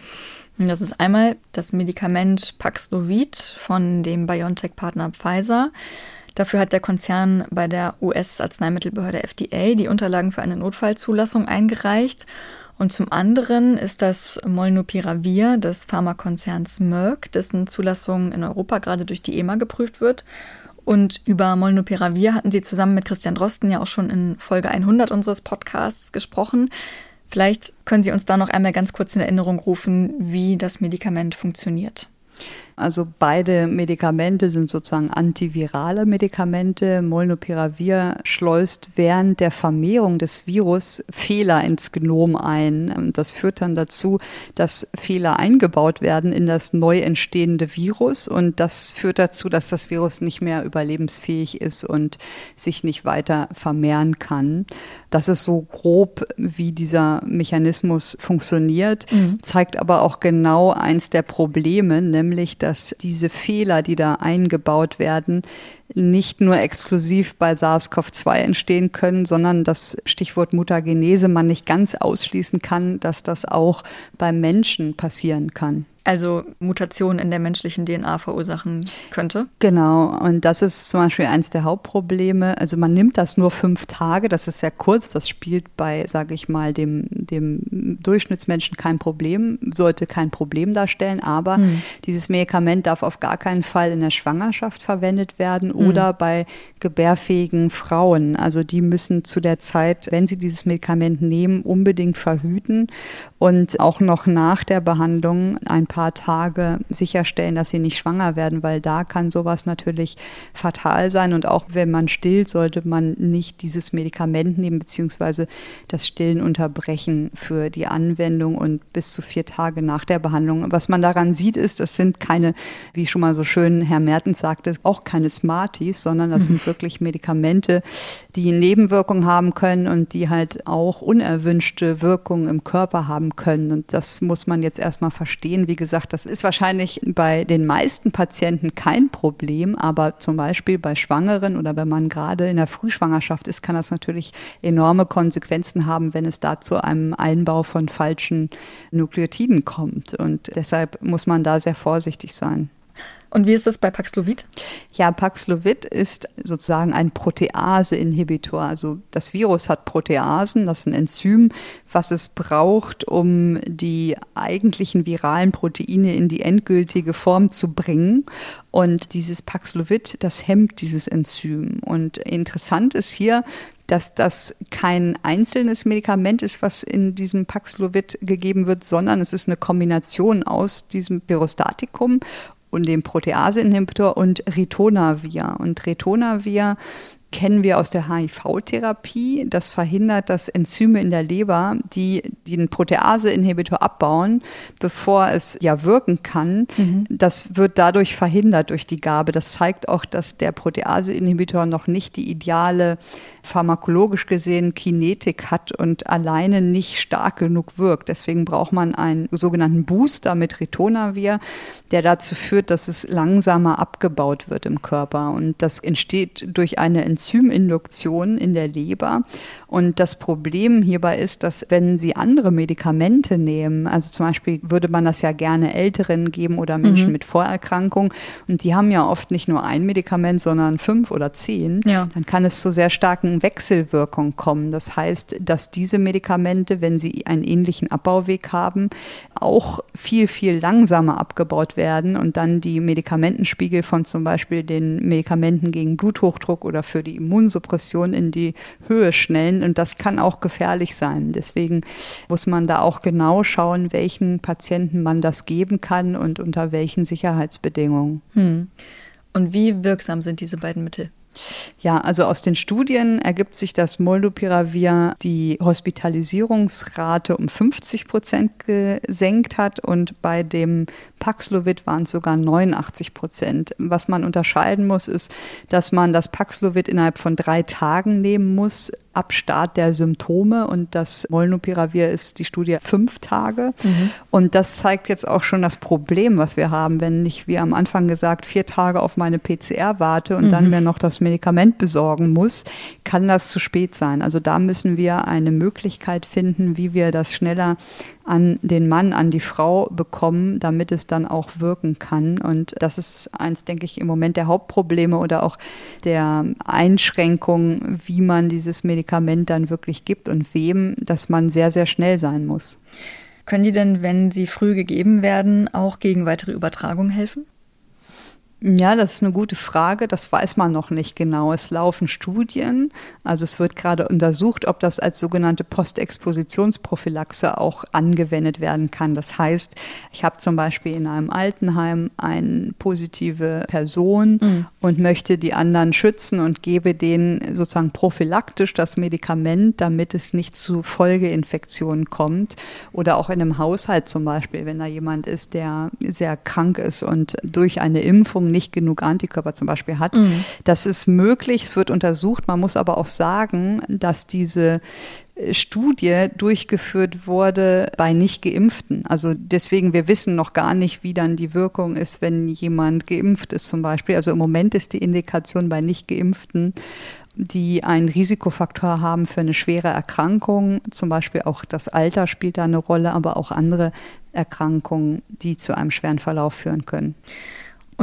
Das ist einmal das Medikament Paxlovid von dem BioNTech-Partner Pfizer. Dafür hat der Konzern bei der US-Arzneimittelbehörde FDA die Unterlagen für eine Notfallzulassung eingereicht. Und zum anderen ist das Molnupiravir des Pharmakonzerns Merck, dessen Zulassung in Europa gerade durch die EMA geprüft wird. Und über Molnupiravir hatten Sie zusammen mit Christian Drosten ja auch schon in Folge 100 unseres Podcasts gesprochen. Vielleicht können Sie uns da noch einmal ganz kurz in Erinnerung rufen, wie das Medikament funktioniert. Also beide Medikamente sind sozusagen antivirale Medikamente. Molnupiravir schleust während der Vermehrung des Virus Fehler ins Genom ein. Und das führt dann dazu, dass Fehler eingebaut werden in das neu entstehende Virus. Und das führt dazu, dass das Virus nicht mehr überlebensfähig ist und sich nicht weiter vermehren kann. Das ist so grob, wie dieser Mechanismus funktioniert, mhm. zeigt aber auch genau eins der Probleme, nämlich, dass diese Fehler, die da eingebaut werden, nicht nur exklusiv bei SARS-CoV-2 entstehen können, sondern das Stichwort Mutagenese man nicht ganz ausschließen kann, dass das auch beim Menschen passieren kann also Mutationen in der menschlichen DNA verursachen könnte. Genau, und das ist zum Beispiel eines der Hauptprobleme. Also man nimmt das nur fünf Tage, das ist sehr kurz, das spielt bei, sage ich mal, dem, dem Durchschnittsmenschen kein Problem, sollte kein Problem darstellen, aber hm. dieses Medikament darf auf gar keinen Fall in der Schwangerschaft verwendet werden. Oder bei gebärfähigen Frauen. Also die müssen zu der Zeit, wenn sie dieses Medikament nehmen, unbedingt verhüten und auch noch nach der Behandlung ein paar Tage sicherstellen, dass sie nicht schwanger werden, weil da kann sowas natürlich fatal sein. Und auch wenn man stillt, sollte man nicht dieses Medikament nehmen, beziehungsweise das Stillen unterbrechen für die Anwendung und bis zu vier Tage nach der Behandlung. Was man daran sieht, ist, das sind keine, wie schon mal so schön Herr Mertens sagte, auch keine Smarties, sondern das sind wirklich Medikamente, die Nebenwirkungen haben können und die halt auch unerwünschte Wirkungen im Körper haben können. Und das muss man jetzt erstmal verstehen. Wie gesagt, das ist wahrscheinlich bei den meisten Patienten kein Problem, aber zum Beispiel bei Schwangeren oder wenn man gerade in der Frühschwangerschaft ist, kann das natürlich enorme Konsequenzen haben, wenn es da zu einem Einbau von falschen Nukleotiden kommt. Und deshalb muss man da sehr vorsichtig sein. Und wie ist das bei Paxlovid? Ja, Paxlovid ist sozusagen ein Protease-Inhibitor. Also das Virus hat Proteasen, das ist ein Enzym, was es braucht, um die eigentlichen viralen Proteine in die endgültige Form zu bringen. Und dieses Paxlovid, das hemmt dieses Enzym. Und interessant ist hier, dass das kein einzelnes Medikament ist, was in diesem Paxlovid gegeben wird, sondern es ist eine Kombination aus diesem Virostatikum und dem Protease-Inhibitor und Ritonavir. Und Ritonavir kennen wir aus der HIV-Therapie. Das verhindert, dass Enzyme in der Leber, die den Protease-Inhibitor abbauen, bevor es ja wirken kann, mhm. das wird dadurch verhindert durch die Gabe. Das zeigt auch, dass der Protease-Inhibitor noch nicht die ideale pharmakologisch gesehen Kinetik hat und alleine nicht stark genug wirkt. Deswegen braucht man einen sogenannten Booster mit Ritonavir, der dazu führt, dass es langsamer abgebaut wird im Körper. Und das entsteht durch eine Enzyminduktion in der Leber. Und das Problem hierbei ist, dass wenn Sie andere Medikamente nehmen, also zum Beispiel würde man das ja gerne Älteren geben oder Menschen mhm. mit Vorerkrankungen, und die haben ja oft nicht nur ein Medikament, sondern fünf oder zehn, ja. dann kann es zu sehr starken Wechselwirkung kommen. Das heißt, dass diese Medikamente, wenn sie einen ähnlichen Abbauweg haben, auch viel, viel langsamer abgebaut werden und dann die Medikamentenspiegel von zum Beispiel den Medikamenten gegen Bluthochdruck oder für die Immunsuppression in die Höhe schnellen. Und das kann auch gefährlich sein. Deswegen muss man da auch genau schauen, welchen Patienten man das geben kann und unter welchen Sicherheitsbedingungen. Hm. Und wie wirksam sind diese beiden Mittel? Ja, also aus den Studien ergibt sich, dass Molnupiravir die Hospitalisierungsrate um 50 Prozent gesenkt hat und bei dem Paxlovid waren es sogar 89 Prozent. Was man unterscheiden muss, ist, dass man das Paxlovid innerhalb von drei Tagen nehmen muss ab Start der Symptome und das Molnupiravir ist die Studie fünf Tage. Mhm. Und das zeigt jetzt auch schon das Problem, was wir haben, wenn ich, wie am Anfang gesagt, vier Tage auf meine PCR warte und mhm. dann mir noch das Medikament besorgen muss, kann das zu spät sein. Also da müssen wir eine Möglichkeit finden, wie wir das schneller an den Mann, an die Frau bekommen, damit es dann auch wirken kann. Und das ist eins, denke ich, im Moment der Hauptprobleme oder auch der Einschränkung, wie man dieses Medikament dann wirklich gibt und wem, dass man sehr, sehr schnell sein muss. Können die denn, wenn sie früh gegeben werden, auch gegen weitere Übertragung helfen? Ja, das ist eine gute Frage. Das weiß man noch nicht genau. Es laufen Studien. Also es wird gerade untersucht, ob das als sogenannte Postexpositionsprophylaxe auch angewendet werden kann. Das heißt, ich habe zum Beispiel in einem Altenheim eine positive Person mhm. und möchte die anderen schützen und gebe denen sozusagen prophylaktisch das Medikament, damit es nicht zu Folgeinfektionen kommt. Oder auch in einem Haushalt zum Beispiel, wenn da jemand ist, der sehr krank ist und durch eine Impfung nicht genug Antikörper zum Beispiel hat. Mhm. Das ist möglich, es wird untersucht. Man muss aber auch sagen, dass diese äh, Studie durchgeführt wurde bei nicht geimpften. Also deswegen, wir wissen noch gar nicht, wie dann die Wirkung ist, wenn jemand geimpft ist zum Beispiel. Also im Moment ist die Indikation bei nicht geimpften die einen Risikofaktor haben für eine schwere Erkrankung. Zum Beispiel auch das Alter spielt da eine Rolle, aber auch andere Erkrankungen, die zu einem schweren Verlauf führen können.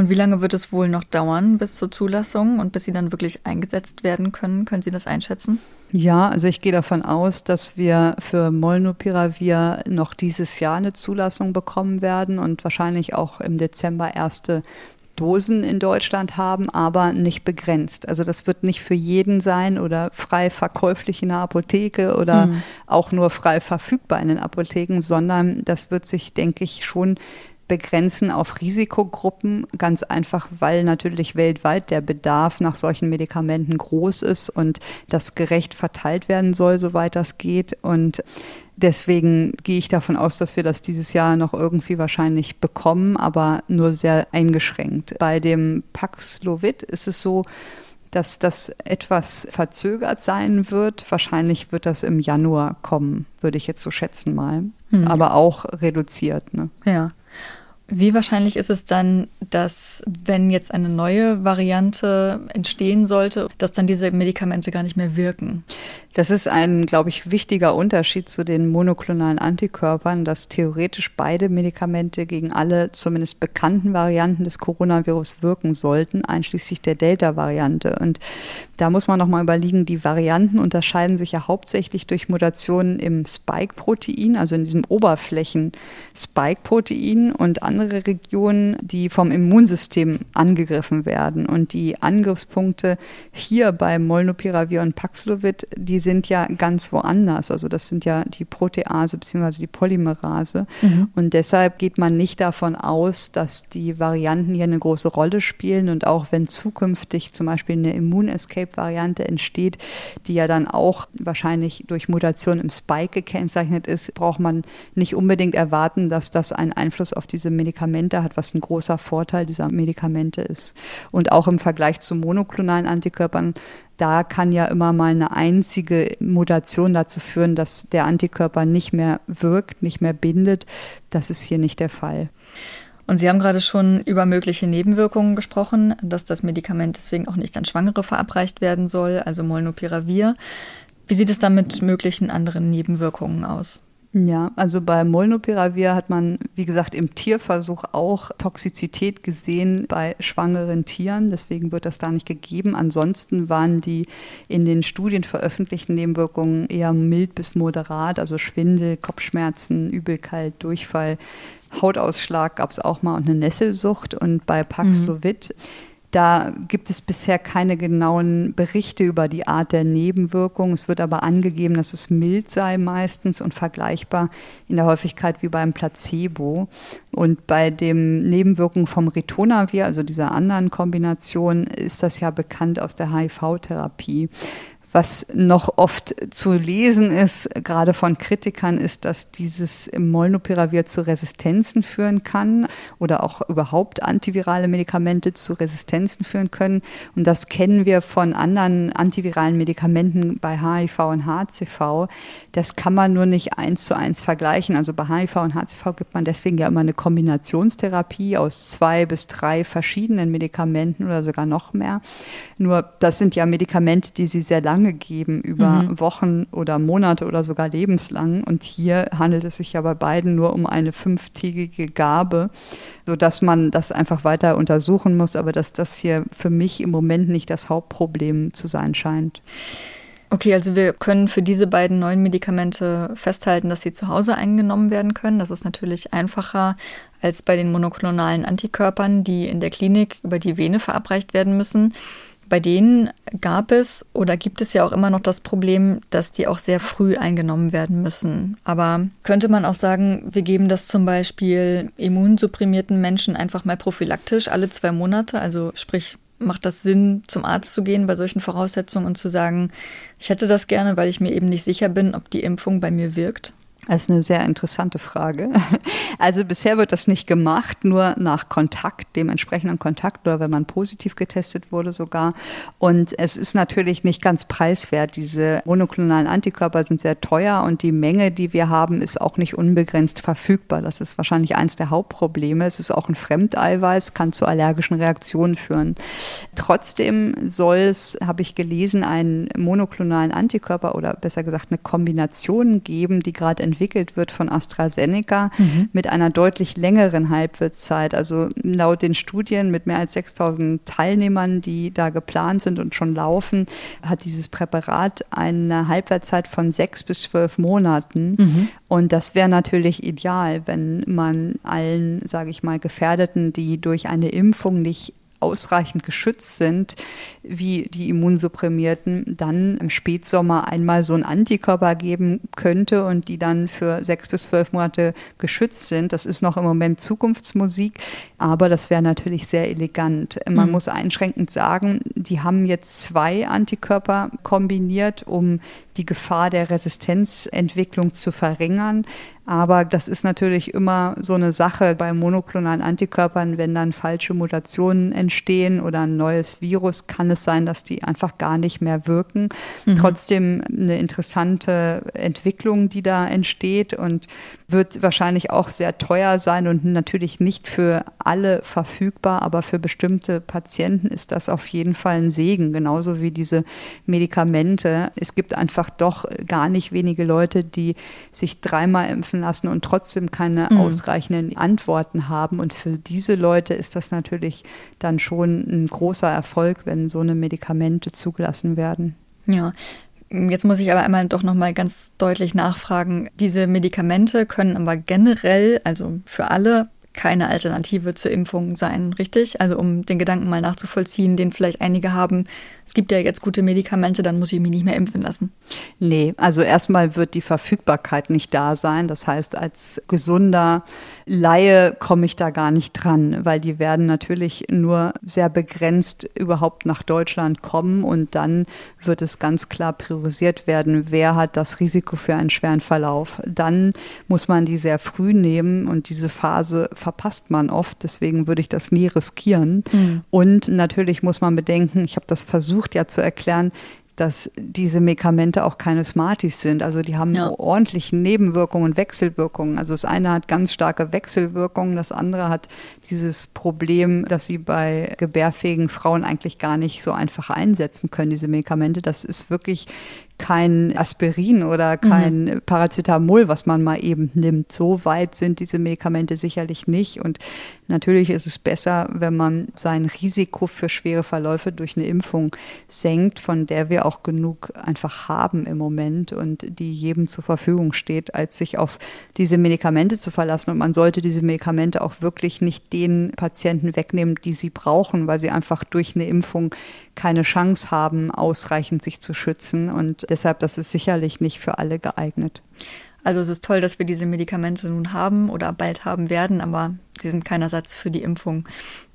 Und wie lange wird es wohl noch dauern bis zur Zulassung und bis sie dann wirklich eingesetzt werden können? Können Sie das einschätzen? Ja, also ich gehe davon aus, dass wir für Molnupiravir noch dieses Jahr eine Zulassung bekommen werden und wahrscheinlich auch im Dezember erste Dosen in Deutschland haben, aber nicht begrenzt. Also das wird nicht für jeden sein oder frei verkäuflich in der Apotheke oder mhm. auch nur frei verfügbar in den Apotheken, sondern das wird sich, denke ich, schon begrenzen auf Risikogruppen, ganz einfach, weil natürlich weltweit der Bedarf nach solchen Medikamenten groß ist und das gerecht verteilt werden soll, soweit das geht. Und deswegen gehe ich davon aus, dass wir das dieses Jahr noch irgendwie wahrscheinlich bekommen, aber nur sehr eingeschränkt. Bei dem Paxlovid ist es so, dass das etwas verzögert sein wird. Wahrscheinlich wird das im Januar kommen, würde ich jetzt so schätzen mal. Hm. Aber auch reduziert. Ne? Ja. Wie wahrscheinlich ist es dann, dass wenn jetzt eine neue Variante entstehen sollte, dass dann diese Medikamente gar nicht mehr wirken? Das ist ein, glaube ich, wichtiger Unterschied zu den monoklonalen Antikörpern, dass theoretisch beide Medikamente gegen alle zumindest bekannten Varianten des Coronavirus wirken sollten, einschließlich der Delta-Variante. Und da muss man nochmal überlegen, die Varianten unterscheiden sich ja hauptsächlich durch Mutationen im Spike-Protein, also in diesem Oberflächen-Spike-Protein und andere andere Regionen, die vom Immunsystem angegriffen werden. Und die Angriffspunkte hier bei Molnupiravir und Paxlovid, die sind ja ganz woanders. Also das sind ja die Protease bzw. die Polymerase. Mhm. Und deshalb geht man nicht davon aus, dass die Varianten hier eine große Rolle spielen. Und auch wenn zukünftig zum Beispiel eine Immun-Escape-Variante entsteht, die ja dann auch wahrscheinlich durch Mutation im Spike gekennzeichnet ist, braucht man nicht unbedingt erwarten, dass das einen Einfluss auf diese Medikamente Medikamente hat, was ein großer Vorteil dieser Medikamente ist. Und auch im Vergleich zu monoklonalen Antikörpern, da kann ja immer mal eine einzige Mutation dazu führen, dass der Antikörper nicht mehr wirkt, nicht mehr bindet. Das ist hier nicht der Fall. Und Sie haben gerade schon über mögliche Nebenwirkungen gesprochen, dass das Medikament deswegen auch nicht an Schwangere verabreicht werden soll, also Molnupiravir. Wie sieht es dann mit möglichen anderen Nebenwirkungen aus? Ja, also bei Molnupiravir hat man, wie gesagt, im Tierversuch auch Toxizität gesehen bei schwangeren Tieren. Deswegen wird das da nicht gegeben. Ansonsten waren die in den Studien veröffentlichten Nebenwirkungen eher mild bis moderat, also Schwindel, Kopfschmerzen, Übelkeit, Durchfall, Hautausschlag gab es auch mal und eine Nesselsucht. Und bei Paxlovid mhm Da gibt es bisher keine genauen Berichte über die Art der Nebenwirkungen. Es wird aber angegeben, dass es mild sei meistens und vergleichbar in der Häufigkeit wie beim Placebo. Und bei dem Nebenwirkungen vom Ritonavir, also dieser anderen Kombination, ist das ja bekannt aus der HIV-Therapie. Was noch oft zu lesen ist, gerade von Kritikern, ist, dass dieses Molnupiravir zu Resistenzen führen kann oder auch überhaupt antivirale Medikamente zu Resistenzen führen können. Und das kennen wir von anderen antiviralen Medikamenten bei HIV und HCV. Das kann man nur nicht eins zu eins vergleichen. Also bei HIV und HCV gibt man deswegen ja immer eine Kombinationstherapie aus zwei bis drei verschiedenen Medikamenten oder sogar noch mehr. Nur das sind ja Medikamente, die sie sehr lange lange geben, über mhm. Wochen oder Monate oder sogar lebenslang. Und hier handelt es sich ja bei beiden nur um eine fünftägige Gabe, sodass man das einfach weiter untersuchen muss, aber dass das hier für mich im Moment nicht das Hauptproblem zu sein scheint. Okay, also wir können für diese beiden neuen Medikamente festhalten, dass sie zu Hause eingenommen werden können. Das ist natürlich einfacher als bei den monoklonalen Antikörpern, die in der Klinik über die Vene verabreicht werden müssen. Bei denen gab es oder gibt es ja auch immer noch das Problem, dass die auch sehr früh eingenommen werden müssen. Aber könnte man auch sagen, wir geben das zum Beispiel immunsupprimierten Menschen einfach mal prophylaktisch alle zwei Monate, also sprich macht das Sinn, zum Arzt zu gehen bei solchen Voraussetzungen und zu sagen, ich hätte das gerne, weil ich mir eben nicht sicher bin, ob die Impfung bei mir wirkt? Das ist eine sehr interessante Frage. Also bisher wird das nicht gemacht, nur nach Kontakt, dem entsprechenden Kontakt oder wenn man positiv getestet wurde sogar. Und es ist natürlich nicht ganz preiswert. Diese monoklonalen Antikörper sind sehr teuer und die Menge, die wir haben, ist auch nicht unbegrenzt verfügbar. Das ist wahrscheinlich eins der Hauptprobleme. Es ist auch ein Fremdeiweiß, kann zu allergischen Reaktionen führen. Trotzdem soll es, habe ich gelesen, einen monoklonalen Antikörper oder besser gesagt eine Kombination geben, die gerade entwickelt wird von AstraZeneca mhm. mit einer deutlich längeren Halbwertszeit. Also laut den Studien mit mehr als 6000 Teilnehmern, die da geplant sind und schon laufen, hat dieses Präparat eine Halbwertszeit von sechs bis zwölf Monaten. Mhm. Und das wäre natürlich ideal, wenn man allen, sage ich mal, Gefährdeten, die durch eine Impfung nicht ausreichend geschützt sind, wie die Immunsupprimierten, dann im Spätsommer einmal so einen Antikörper geben könnte und die dann für sechs bis zwölf Monate geschützt sind. Das ist noch im Moment Zukunftsmusik, aber das wäre natürlich sehr elegant. Man mhm. muss einschränkend sagen, die haben jetzt zwei Antikörper kombiniert, um die Gefahr der Resistenzentwicklung zu verringern. Aber das ist natürlich immer so eine Sache bei monoklonalen Antikörpern, wenn dann falsche Mutationen entstehen oder ein neues Virus, kann es sein, dass die einfach gar nicht mehr wirken. Mhm. Trotzdem eine interessante Entwicklung, die da entsteht und wird wahrscheinlich auch sehr teuer sein und natürlich nicht für alle verfügbar, aber für bestimmte Patienten ist das auf jeden Fall ein Segen, genauso wie diese Medikamente. Es gibt einfach doch gar nicht wenige Leute, die sich dreimal impfen lassen und trotzdem keine mhm. ausreichenden Antworten haben. Und für diese Leute ist das natürlich dann schon ein großer Erfolg, wenn so eine Medikamente zugelassen werden. Ja, Jetzt muss ich aber einmal doch nochmal ganz deutlich nachfragen. Diese Medikamente können aber generell, also für alle, keine Alternative zur Impfung sein, richtig? Also um den Gedanken mal nachzuvollziehen, den vielleicht einige haben, es gibt ja jetzt gute Medikamente, dann muss ich mich nicht mehr impfen lassen. Nee, also erstmal wird die Verfügbarkeit nicht da sein. Das heißt, als gesunder Laie komme ich da gar nicht dran, weil die werden natürlich nur sehr begrenzt überhaupt nach Deutschland kommen und dann wird es ganz klar priorisiert werden, wer hat das Risiko für einen schweren Verlauf. Dann muss man die sehr früh nehmen und diese Phase verpasst man oft. Deswegen würde ich das nie riskieren. Mhm. Und natürlich muss man bedenken, ich habe das versucht, ja zu erklären, dass diese Medikamente auch keine Smarties sind. Also die haben ja. ordentliche Nebenwirkungen und Wechselwirkungen. Also das eine hat ganz starke Wechselwirkungen, das andere hat dieses Problem, dass sie bei gebärfähigen Frauen eigentlich gar nicht so einfach einsetzen können, diese Medikamente. Das ist wirklich kein Aspirin oder kein mhm. Paracetamol, was man mal eben nimmt. So weit sind diese Medikamente sicherlich nicht. Und natürlich ist es besser, wenn man sein Risiko für schwere Verläufe durch eine Impfung senkt, von der wir auch genug einfach haben im Moment und die jedem zur Verfügung steht, als sich auf diese Medikamente zu verlassen. Und man sollte diese Medikamente auch wirklich nicht den Patienten wegnehmen, die sie brauchen, weil sie einfach durch eine Impfung keine Chance haben, ausreichend sich zu schützen. Und deshalb, das ist sicherlich nicht für alle geeignet. Also es ist toll, dass wir diese Medikamente nun haben oder bald haben werden, aber sie sind kein Ersatz für die Impfung.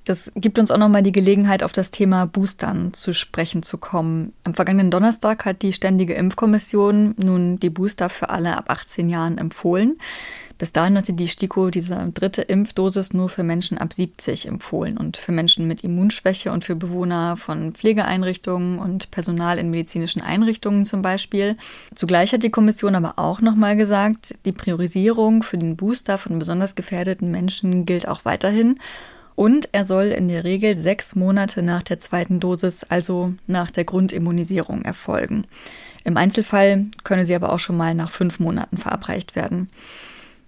Das gibt uns auch nochmal die Gelegenheit, auf das Thema Boostern zu sprechen zu kommen. Am vergangenen Donnerstag hat die Ständige Impfkommission nun die Booster für alle ab 18 Jahren empfohlen. Bis dahin hatte die STIKO diese dritte Impfdosis nur für Menschen ab 70 empfohlen und für Menschen mit Immunschwäche und für Bewohner von Pflegeeinrichtungen und Personal in medizinischen Einrichtungen zum Beispiel. Zugleich hat die Kommission aber auch nochmal gesagt, die Priorisierung für den Booster von besonders gefährdeten Menschen gilt auch weiterhin. Und er soll in der Regel sechs Monate nach der zweiten Dosis, also nach der Grundimmunisierung, erfolgen. Im Einzelfall könne sie aber auch schon mal nach fünf Monaten verabreicht werden.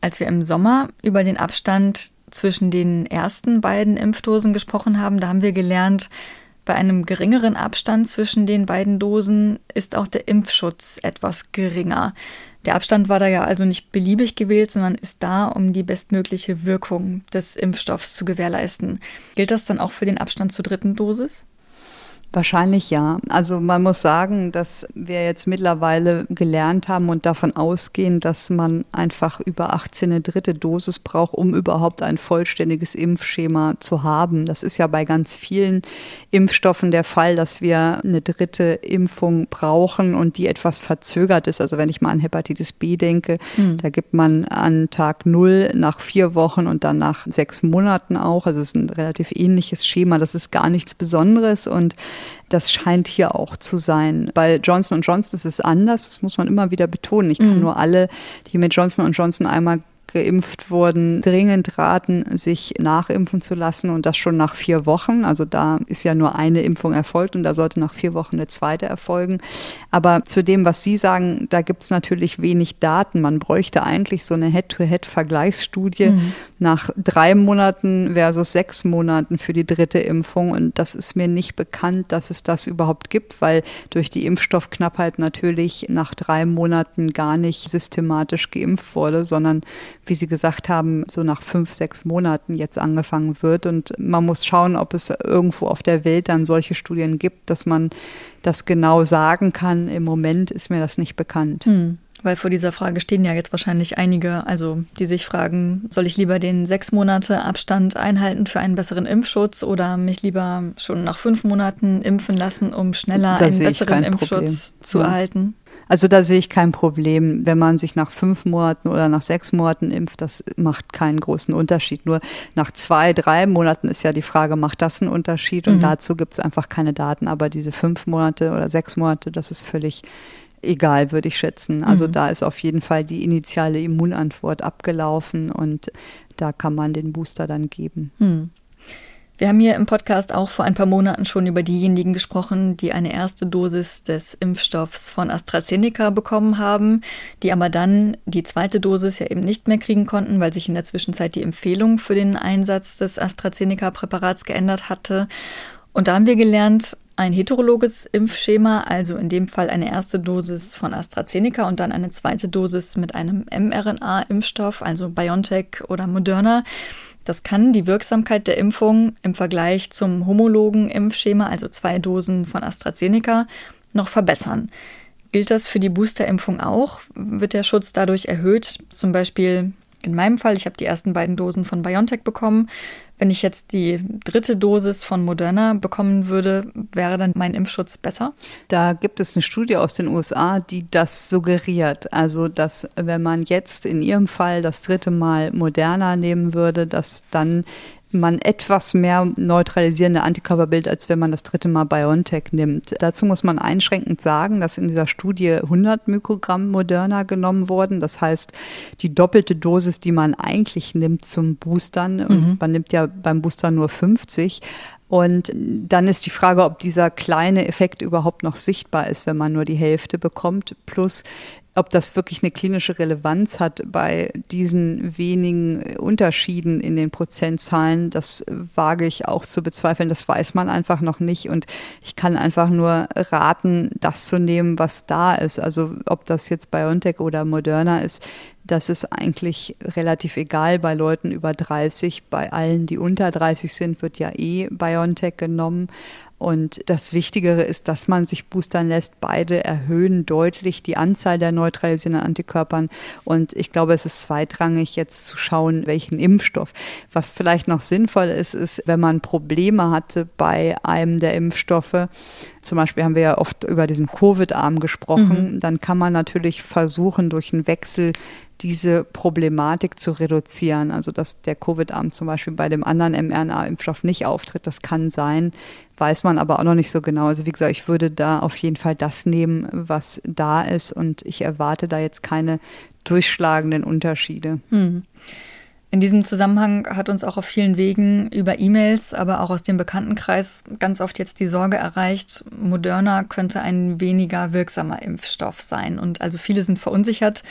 Als wir im Sommer über den Abstand zwischen den ersten beiden Impfdosen gesprochen haben, da haben wir gelernt, bei einem geringeren Abstand zwischen den beiden Dosen ist auch der Impfschutz etwas geringer. Der Abstand war da ja also nicht beliebig gewählt, sondern ist da, um die bestmögliche Wirkung des Impfstoffs zu gewährleisten. Gilt das dann auch für den Abstand zur dritten Dosis? Wahrscheinlich ja. Also man muss sagen, dass wir jetzt mittlerweile gelernt haben und davon ausgehen, dass man einfach über 18 eine dritte Dosis braucht, um überhaupt ein vollständiges Impfschema zu haben. Das ist ja bei ganz vielen Impfstoffen der Fall, dass wir eine dritte Impfung brauchen und die etwas verzögert ist. Also wenn ich mal an Hepatitis B denke, mhm. da gibt man an Tag null nach vier Wochen und dann nach sechs Monaten auch. Also es ist ein relativ ähnliches Schema. Das ist gar nichts Besonderes und das scheint hier auch zu sein. Bei Johnson Johnson ist es anders, das muss man immer wieder betonen. Ich kann mhm. nur alle, die mit Johnson Johnson einmal geimpft wurden, dringend raten, sich nachimpfen zu lassen und das schon nach vier Wochen. Also da ist ja nur eine Impfung erfolgt und da sollte nach vier Wochen eine zweite erfolgen. Aber zu dem, was Sie sagen, da gibt es natürlich wenig Daten. Man bräuchte eigentlich so eine Head-to-Head-Vergleichsstudie mhm. nach drei Monaten versus sechs Monaten für die dritte Impfung. Und das ist mir nicht bekannt, dass es das überhaupt gibt, weil durch die Impfstoffknappheit natürlich nach drei Monaten gar nicht systematisch geimpft wurde, sondern wie Sie gesagt haben, so nach fünf, sechs Monaten jetzt angefangen wird. Und man muss schauen, ob es irgendwo auf der Welt dann solche Studien gibt, dass man das genau sagen kann. Im Moment ist mir das nicht bekannt. Hm. Weil vor dieser Frage stehen ja jetzt wahrscheinlich einige, also die sich fragen, soll ich lieber den sechs Monate Abstand einhalten für einen besseren Impfschutz oder mich lieber schon nach fünf Monaten impfen lassen, um schneller da einen besseren Impfschutz Problem. zu ja. erhalten? Also da sehe ich kein Problem, wenn man sich nach fünf Monaten oder nach sechs Monaten impft, das macht keinen großen Unterschied. Nur nach zwei, drei Monaten ist ja die Frage, macht das einen Unterschied? Und mhm. dazu gibt es einfach keine Daten. Aber diese fünf Monate oder sechs Monate, das ist völlig egal, würde ich schätzen. Also mhm. da ist auf jeden Fall die initiale Immunantwort abgelaufen und da kann man den Booster dann geben. Mhm. Wir haben hier im Podcast auch vor ein paar Monaten schon über diejenigen gesprochen, die eine erste Dosis des Impfstoffs von AstraZeneca bekommen haben, die aber dann die zweite Dosis ja eben nicht mehr kriegen konnten, weil sich in der Zwischenzeit die Empfehlung für den Einsatz des AstraZeneca-Präparats geändert hatte. Und da haben wir gelernt, ein heterologes Impfschema, also in dem Fall eine erste Dosis von AstraZeneca und dann eine zweite Dosis mit einem mRNA-Impfstoff, also BioNTech oder Moderna, das kann die Wirksamkeit der Impfung im Vergleich zum homologen Impfschema, also zwei Dosen von AstraZeneca, noch verbessern. Gilt das für die Boosterimpfung auch? Wird der Schutz dadurch erhöht? Zum Beispiel in meinem Fall, ich habe die ersten beiden Dosen von BioNTech bekommen. Wenn ich jetzt die dritte Dosis von Moderna bekommen würde, wäre dann mein Impfschutz besser? Da gibt es eine Studie aus den USA, die das suggeriert. Also, dass wenn man jetzt in Ihrem Fall das dritte Mal Moderna nehmen würde, dass dann man etwas mehr neutralisierende Antikörper bildet, als wenn man das dritte Mal BioNTech nimmt. Dazu muss man einschränkend sagen, dass in dieser Studie 100 Mikrogramm Moderna genommen wurden. Das heißt, die doppelte Dosis, die man eigentlich nimmt zum Boostern. Mhm. man nimmt ja beim Booster nur 50. Und dann ist die Frage, ob dieser kleine Effekt überhaupt noch sichtbar ist, wenn man nur die Hälfte bekommt. Plus ob das wirklich eine klinische Relevanz hat bei diesen wenigen Unterschieden in den Prozentzahlen, das wage ich auch zu bezweifeln. Das weiß man einfach noch nicht. Und ich kann einfach nur raten, das zu nehmen, was da ist. Also ob das jetzt BioNTech oder Moderna ist, das ist eigentlich relativ egal bei Leuten über 30. Bei allen, die unter 30 sind, wird ja eh BioNTech genommen. Und das Wichtigere ist, dass man sich boostern lässt. Beide erhöhen deutlich die Anzahl der neutralisierenden Antikörpern. Und ich glaube, es ist zweitrangig jetzt zu schauen, welchen Impfstoff. Was vielleicht noch sinnvoll ist, ist, wenn man Probleme hatte bei einem der Impfstoffe, zum Beispiel haben wir ja oft über diesen Covid-Arm gesprochen, mhm. dann kann man natürlich versuchen, durch einen Wechsel diese Problematik zu reduzieren. Also dass der Covid-Arm zum Beispiel bei dem anderen mRNA-Impfstoff nicht auftritt, das kann sein, weiß man aber auch noch nicht so genau. Also wie gesagt, ich würde da auf jeden Fall das nehmen, was da ist und ich erwarte da jetzt keine durchschlagenden Unterschiede. Hm. In diesem Zusammenhang hat uns auch auf vielen Wegen über E-Mails, aber auch aus dem Bekanntenkreis ganz oft jetzt die Sorge erreicht, Moderna könnte ein weniger wirksamer Impfstoff sein. Und also viele sind verunsichert,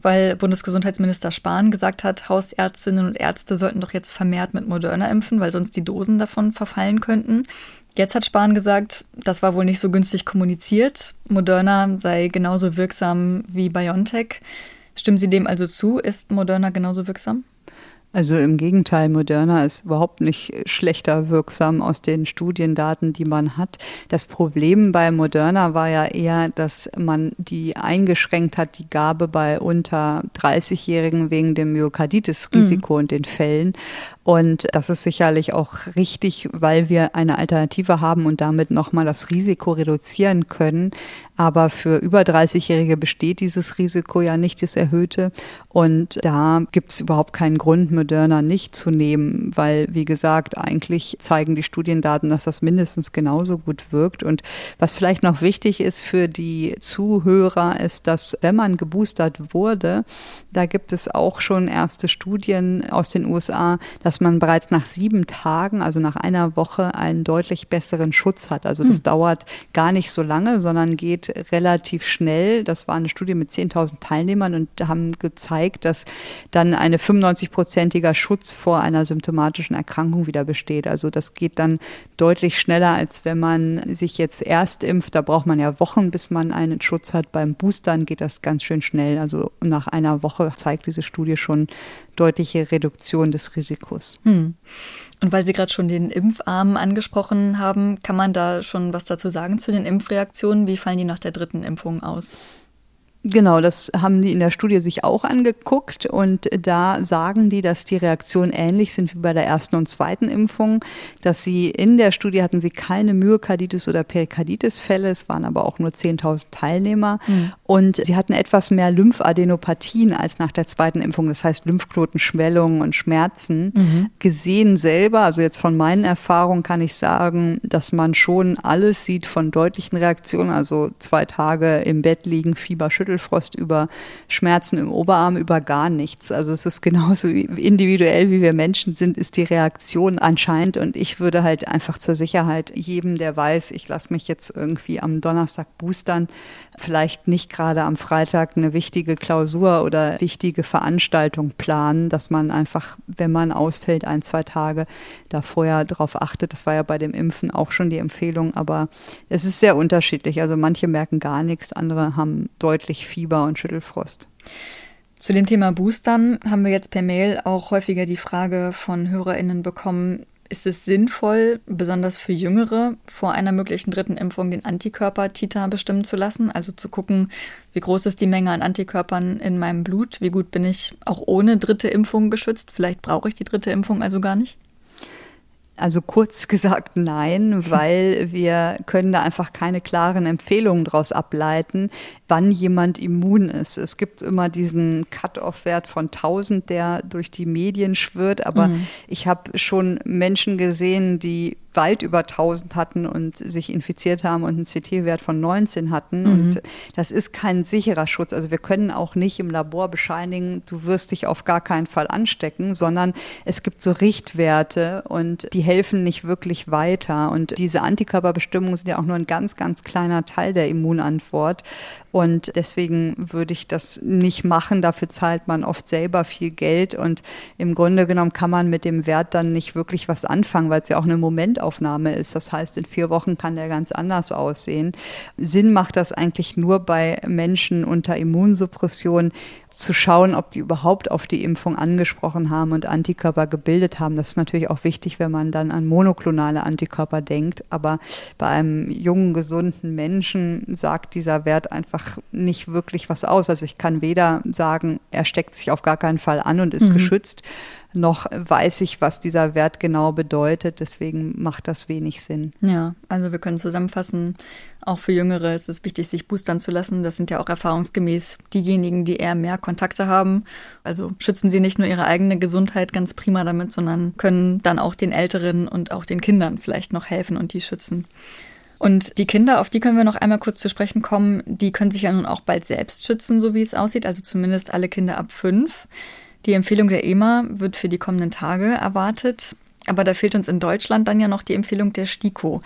weil Bundesgesundheitsminister Spahn gesagt hat, Hausärztinnen und Ärzte sollten doch jetzt vermehrt mit Moderna impfen, weil sonst die Dosen davon verfallen könnten. Jetzt hat Spahn gesagt, das war wohl nicht so günstig kommuniziert. Moderna sei genauso wirksam wie BioNTech. Stimmen Sie dem also zu? Ist Moderna genauso wirksam? Also im Gegenteil, Moderna ist überhaupt nicht schlechter wirksam aus den Studiendaten, die man hat. Das Problem bei Moderna war ja eher, dass man die eingeschränkt hat, die Gabe bei unter 30-Jährigen wegen dem Myokarditis-Risiko mhm. und den Fällen. Und das ist sicherlich auch richtig, weil wir eine Alternative haben und damit nochmal das Risiko reduzieren können. Aber für über 30-Jährige besteht dieses Risiko ja nicht, das erhöhte. Und da gibt es überhaupt keinen Grund, Moderna nicht zu nehmen, weil, wie gesagt, eigentlich zeigen die Studiendaten, dass das mindestens genauso gut wirkt. Und was vielleicht noch wichtig ist für die Zuhörer, ist, dass wenn man geboostert wurde, da gibt es auch schon erste Studien aus den USA, dass man bereits nach sieben Tagen, also nach einer Woche, einen deutlich besseren Schutz hat. Also das hm. dauert gar nicht so lange, sondern geht relativ schnell. Das war eine Studie mit 10.000 Teilnehmern und haben gezeigt, dass dann eine 95-prozentiger Schutz vor einer symptomatischen Erkrankung wieder besteht. Also das geht dann deutlich schneller, als wenn man sich jetzt erst impft. Da braucht man ja Wochen, bis man einen Schutz hat. Beim Boostern geht das ganz schön schnell. Also nach einer Woche zeigt diese Studie schon deutliche Reduktion des Risikos. Hm. Und weil Sie gerade schon den Impfarm angesprochen haben, kann man da schon was dazu sagen zu den Impfreaktionen? Wie fallen die nach der dritten Impfung aus? Genau, das haben die in der Studie sich auch angeguckt und da sagen die, dass die Reaktionen ähnlich sind wie bei der ersten und zweiten Impfung, dass sie in der Studie hatten sie keine Myokarditis oder Perikarditis-Fälle, es waren aber auch nur 10.000 Teilnehmer mhm. und sie hatten etwas mehr Lymphadenopathien als nach der zweiten Impfung, das heißt Lymphknotenschwellungen und Schmerzen. Mhm. Gesehen selber, also jetzt von meinen Erfahrungen kann ich sagen, dass man schon alles sieht von deutlichen Reaktionen, also zwei Tage im Bett liegen, Fieber, Schütteln, Schüttelfrost, über Schmerzen im Oberarm, über gar nichts. Also es ist genauso individuell, wie wir Menschen sind, ist die Reaktion anscheinend. Und ich würde halt einfach zur Sicherheit jedem, der weiß, ich lasse mich jetzt irgendwie am Donnerstag boostern, vielleicht nicht gerade am Freitag eine wichtige Klausur oder wichtige Veranstaltung planen, dass man einfach, wenn man ausfällt, ein, zwei Tage da vorher drauf achtet. Das war ja bei dem Impfen auch schon die Empfehlung, aber es ist sehr unterschiedlich. Also manche merken gar nichts, andere haben deutlich Fieber und Schüttelfrost. Zu dem Thema Boostern haben wir jetzt per Mail auch häufiger die Frage von HörerInnen bekommen, ist es sinnvoll, besonders für Jüngere, vor einer möglichen dritten Impfung den Antikörper-Titer bestimmen zu lassen? Also zu gucken, wie groß ist die Menge an Antikörpern in meinem Blut? Wie gut bin ich auch ohne dritte Impfung geschützt? Vielleicht brauche ich die dritte Impfung also gar nicht? Also kurz gesagt nein, weil wir können da einfach keine klaren Empfehlungen daraus ableiten, wann jemand immun ist. Es gibt immer diesen Cut-off-Wert von 1000, der durch die Medien schwirrt, aber mhm. ich habe schon Menschen gesehen, die weit über 1000 hatten und sich infiziert haben und einen CT-Wert von 19 hatten. Mhm. Und das ist kein sicherer Schutz. Also wir können auch nicht im Labor bescheinigen, du wirst dich auf gar keinen Fall anstecken, sondern es gibt so Richtwerte und die helfen nicht wirklich weiter. Und diese Antikörperbestimmungen sind ja auch nur ein ganz, ganz kleiner Teil der Immunantwort. Und deswegen würde ich das nicht machen. Dafür zahlt man oft selber viel Geld. Und im Grunde genommen kann man mit dem Wert dann nicht wirklich was anfangen, weil es ja auch eine Momentaufnahme ist. Das heißt, in vier Wochen kann der ganz anders aussehen. Sinn macht das eigentlich nur bei Menschen unter Immunsuppression, zu schauen, ob die überhaupt auf die Impfung angesprochen haben und Antikörper gebildet haben. Das ist natürlich auch wichtig, wenn man dann an monoklonale Antikörper denkt. Aber bei einem jungen, gesunden Menschen sagt dieser Wert einfach nicht wirklich was aus. Also ich kann weder sagen, er steckt sich auf gar keinen Fall an und ist mhm. geschützt, noch weiß ich, was dieser Wert genau bedeutet. Deswegen macht das wenig Sinn. Ja, also wir können zusammenfassen, auch für Jüngere ist es wichtig, sich boostern zu lassen. Das sind ja auch erfahrungsgemäß diejenigen, die eher mehr Kontakte haben. Also schützen sie nicht nur ihre eigene Gesundheit ganz prima damit, sondern können dann auch den Älteren und auch den Kindern vielleicht noch helfen und die schützen. Und die Kinder, auf die können wir noch einmal kurz zu sprechen kommen, die können sich ja nun auch bald selbst schützen, so wie es aussieht, also zumindest alle Kinder ab fünf. Die Empfehlung der EMA wird für die kommenden Tage erwartet. Aber da fehlt uns in Deutschland dann ja noch die Empfehlung der STIKO.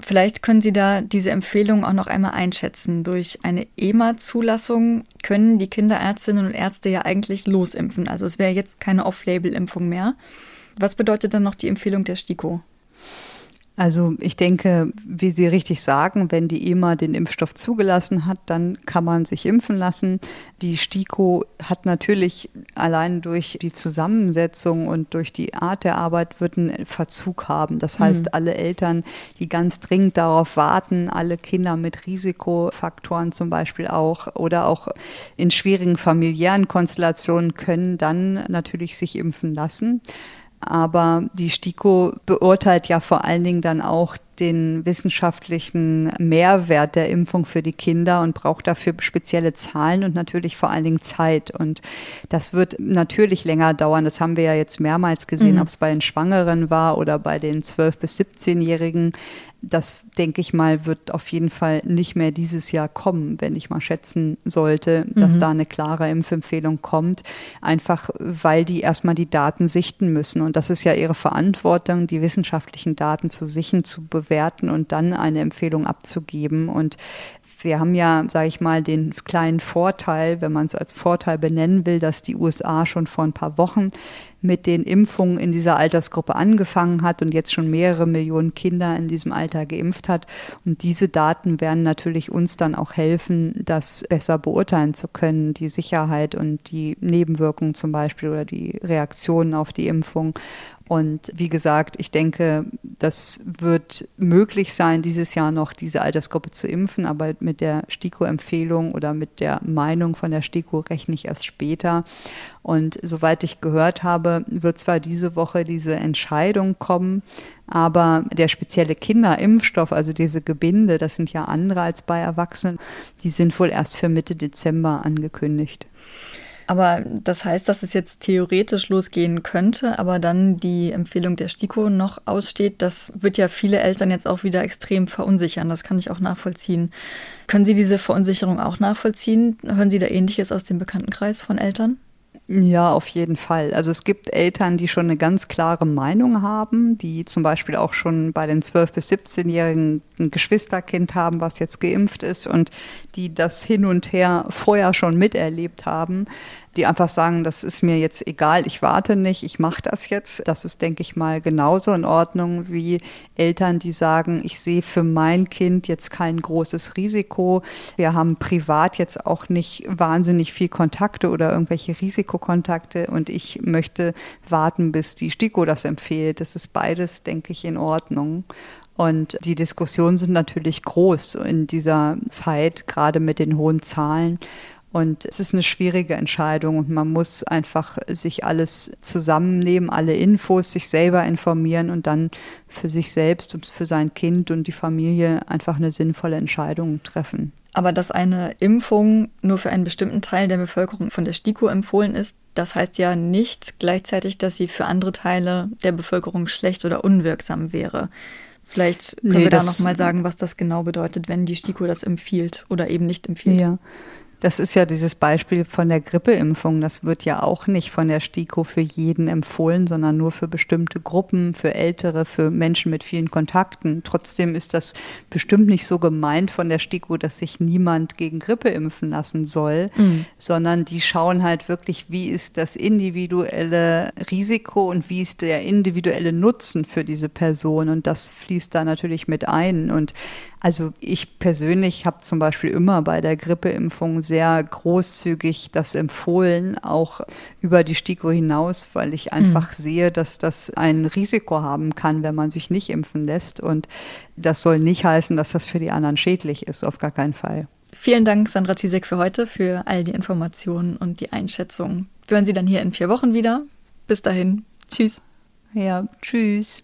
Vielleicht können Sie da diese Empfehlung auch noch einmal einschätzen. Durch eine EMA-Zulassung können die Kinderärztinnen und Ärzte ja eigentlich losimpfen. Also es wäre jetzt keine Off-Label-Impfung mehr. Was bedeutet dann noch die Empfehlung der STIKO? Also ich denke, wie Sie richtig sagen, wenn die EMA den Impfstoff zugelassen hat, dann kann man sich impfen lassen. Die STIKO hat natürlich allein durch die Zusammensetzung und durch die Art der Arbeit wird einen Verzug haben. Das heißt, mhm. alle Eltern, die ganz dringend darauf warten, alle Kinder mit Risikofaktoren zum Beispiel auch oder auch in schwierigen familiären Konstellationen können dann natürlich sich impfen lassen. Aber die STIKO beurteilt ja vor allen Dingen dann auch den wissenschaftlichen Mehrwert der Impfung für die Kinder und braucht dafür spezielle Zahlen und natürlich vor allen Dingen Zeit. Und das wird natürlich länger dauern. Das haben wir ja jetzt mehrmals gesehen, mhm. ob es bei den Schwangeren war oder bei den 12- bis 17-Jährigen. Das, denke ich mal, wird auf jeden Fall nicht mehr dieses Jahr kommen, wenn ich mal schätzen sollte, dass mhm. da eine klare Impfempfehlung kommt. Einfach, weil die erstmal die Daten sichten müssen. Und das ist ja ihre Verantwortung, die wissenschaftlichen Daten zu sichern, zu bewerten und dann eine Empfehlung abzugeben. Und wir haben ja, sage ich mal, den kleinen Vorteil, wenn man es als Vorteil benennen will, dass die USA schon vor ein paar Wochen mit den Impfungen in dieser Altersgruppe angefangen hat und jetzt schon mehrere Millionen Kinder in diesem Alter geimpft hat. Und diese Daten werden natürlich uns dann auch helfen, das besser beurteilen zu können, die Sicherheit und die Nebenwirkungen zum Beispiel oder die Reaktionen auf die Impfung. Und wie gesagt, ich denke, das wird möglich sein, dieses Jahr noch diese Altersgruppe zu impfen, aber mit der STIKO-Empfehlung oder mit der Meinung von der STIKO rechne ich erst später. Und soweit ich gehört habe, wird zwar diese Woche diese Entscheidung kommen, aber der spezielle Kinderimpfstoff, also diese Gebinde, das sind ja andere als bei Erwachsenen, die sind wohl erst für Mitte Dezember angekündigt. Aber das heißt, dass es jetzt theoretisch losgehen könnte, aber dann die Empfehlung der STIKO noch aussteht. Das wird ja viele Eltern jetzt auch wieder extrem verunsichern. Das kann ich auch nachvollziehen. Können Sie diese Verunsicherung auch nachvollziehen? Hören Sie da Ähnliches aus dem Bekanntenkreis von Eltern? Ja, auf jeden Fall. Also es gibt Eltern, die schon eine ganz klare Meinung haben, die zum Beispiel auch schon bei den 12- bis 17-Jährigen ein Geschwisterkind haben, was jetzt geimpft ist und die das hin und her vorher schon miterlebt haben die einfach sagen, das ist mir jetzt egal, ich warte nicht, ich mache das jetzt. Das ist, denke ich mal, genauso in Ordnung wie Eltern, die sagen, ich sehe für mein Kind jetzt kein großes Risiko. Wir haben privat jetzt auch nicht wahnsinnig viel Kontakte oder irgendwelche Risikokontakte und ich möchte warten, bis die STIKO das empfiehlt. Das ist beides, denke ich, in Ordnung. Und die Diskussionen sind natürlich groß in dieser Zeit, gerade mit den hohen Zahlen. Und es ist eine schwierige Entscheidung und man muss einfach sich alles zusammennehmen, alle Infos, sich selber informieren und dann für sich selbst und für sein Kind und die Familie einfach eine sinnvolle Entscheidung treffen. Aber dass eine Impfung nur für einen bestimmten Teil der Bevölkerung von der STIKO empfohlen ist, das heißt ja nicht gleichzeitig, dass sie für andere Teile der Bevölkerung schlecht oder unwirksam wäre. Vielleicht können nee, wir da noch mal sagen, was das genau bedeutet, wenn die STIKO das empfiehlt oder eben nicht empfiehlt. Ja. Das ist ja dieses Beispiel von der Grippeimpfung. Das wird ja auch nicht von der STIKO für jeden empfohlen, sondern nur für bestimmte Gruppen, für Ältere, für Menschen mit vielen Kontakten. Trotzdem ist das bestimmt nicht so gemeint von der STIKO, dass sich niemand gegen Grippe impfen lassen soll, mhm. sondern die schauen halt wirklich, wie ist das individuelle Risiko und wie ist der individuelle Nutzen für diese Person. Und das fließt da natürlich mit ein. Und also ich persönlich habe zum Beispiel immer bei der Grippeimpfung sehr großzügig das empfohlen, auch über die STIKO hinaus, weil ich einfach mhm. sehe, dass das ein Risiko haben kann, wenn man sich nicht impfen lässt. Und das soll nicht heißen, dass das für die anderen schädlich ist, auf gar keinen Fall. Vielen Dank, Sandra Ziesek, für heute, für all die Informationen und die Einschätzung. Wir hören Sie dann hier in vier Wochen wieder. Bis dahin. Tschüss. Ja, tschüss.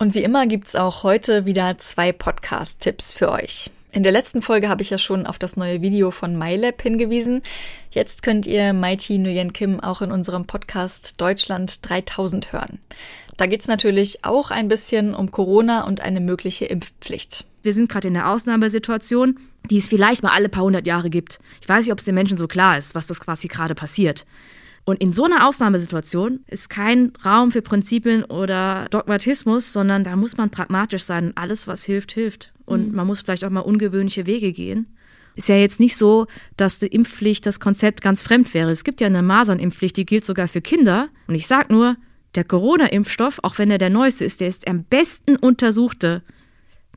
Und wie immer gibt's auch heute wieder zwei Podcast-Tipps für euch. In der letzten Folge habe ich ja schon auf das neue Video von MyLab hingewiesen. Jetzt könnt ihr Mighty Nguyen Kim auch in unserem Podcast Deutschland 3000 hören. Da geht's natürlich auch ein bisschen um Corona und eine mögliche Impfpflicht. Wir sind gerade in einer Ausnahmesituation, die es vielleicht mal alle paar hundert Jahre gibt. Ich weiß nicht, ob es den Menschen so klar ist, was das quasi gerade passiert. Und in so einer Ausnahmesituation ist kein Raum für Prinzipien oder Dogmatismus, sondern da muss man pragmatisch sein. Alles, was hilft, hilft. Und mhm. man muss vielleicht auch mal ungewöhnliche Wege gehen. Ist ja jetzt nicht so, dass die Impfpflicht das Konzept ganz fremd wäre. Es gibt ja eine Masernimpfpflicht, die gilt sogar für Kinder. Und ich sage nur, der Corona-Impfstoff, auch wenn er der neueste ist, der ist am besten untersuchte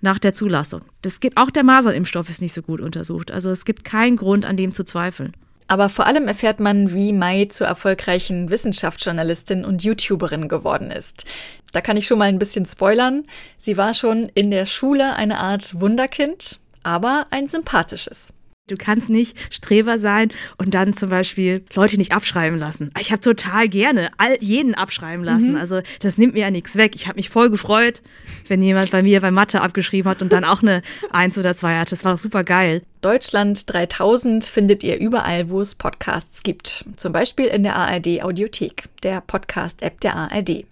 nach der Zulassung. Das gibt, auch der Masernimpfstoff ist nicht so gut untersucht. Also es gibt keinen Grund, an dem zu zweifeln. Aber vor allem erfährt man, wie Mai zur erfolgreichen Wissenschaftsjournalistin und YouTuberin geworden ist. Da kann ich schon mal ein bisschen spoilern. Sie war schon in der Schule eine Art Wunderkind, aber ein sympathisches. Du kannst nicht Streber sein und dann zum Beispiel Leute nicht abschreiben lassen. Ich habe total gerne all, jeden abschreiben lassen. Mhm. Also das nimmt mir ja nichts weg. Ich habe mich voll gefreut, wenn jemand bei mir bei Mathe abgeschrieben hat und dann auch eine Eins oder zwei hatte. Das war super geil. Deutschland 3000 findet ihr überall, wo es Podcasts gibt. Zum Beispiel in der ARD Audiothek, der Podcast-App der ARD.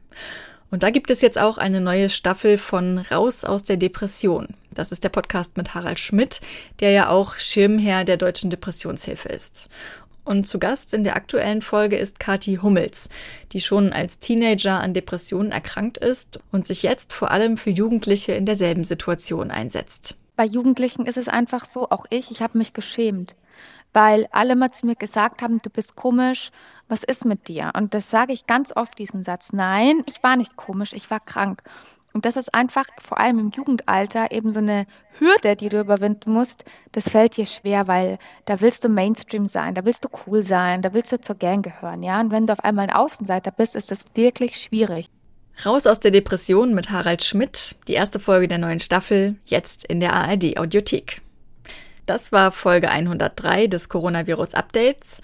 Und da gibt es jetzt auch eine neue Staffel von Raus aus der Depression. Das ist der Podcast mit Harald Schmidt, der ja auch Schirmherr der Deutschen Depressionshilfe ist. Und zu Gast in der aktuellen Folge ist Kati Hummels, die schon als Teenager an Depressionen erkrankt ist und sich jetzt vor allem für Jugendliche in derselben Situation einsetzt. Bei Jugendlichen ist es einfach so, auch ich, ich habe mich geschämt, weil alle mal zu mir gesagt haben, du bist komisch, was ist mit dir? Und das sage ich ganz oft, diesen Satz. Nein, ich war nicht komisch, ich war krank. Und das ist einfach vor allem im Jugendalter eben so eine Hürde, die du überwinden musst. Das fällt dir schwer, weil da willst du Mainstream sein, da willst du cool sein, da willst du zur Gang gehören, ja. Und wenn du auf einmal ein Außenseiter bist, ist das wirklich schwierig. Raus aus der Depression mit Harald Schmidt, die erste Folge der neuen Staffel, jetzt in der ARD Audiothek. Das war Folge 103 des Coronavirus Updates.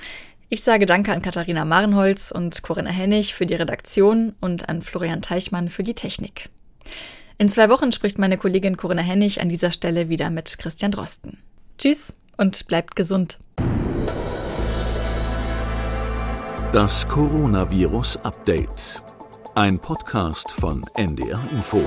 Ich sage Danke an Katharina Marenholz und Corinna Hennig für die Redaktion und an Florian Teichmann für die Technik. In zwei Wochen spricht meine Kollegin Corinna Hennig an dieser Stelle wieder mit Christian Drosten. Tschüss und bleibt gesund. Das Coronavirus Update. Ein Podcast von NDR Info.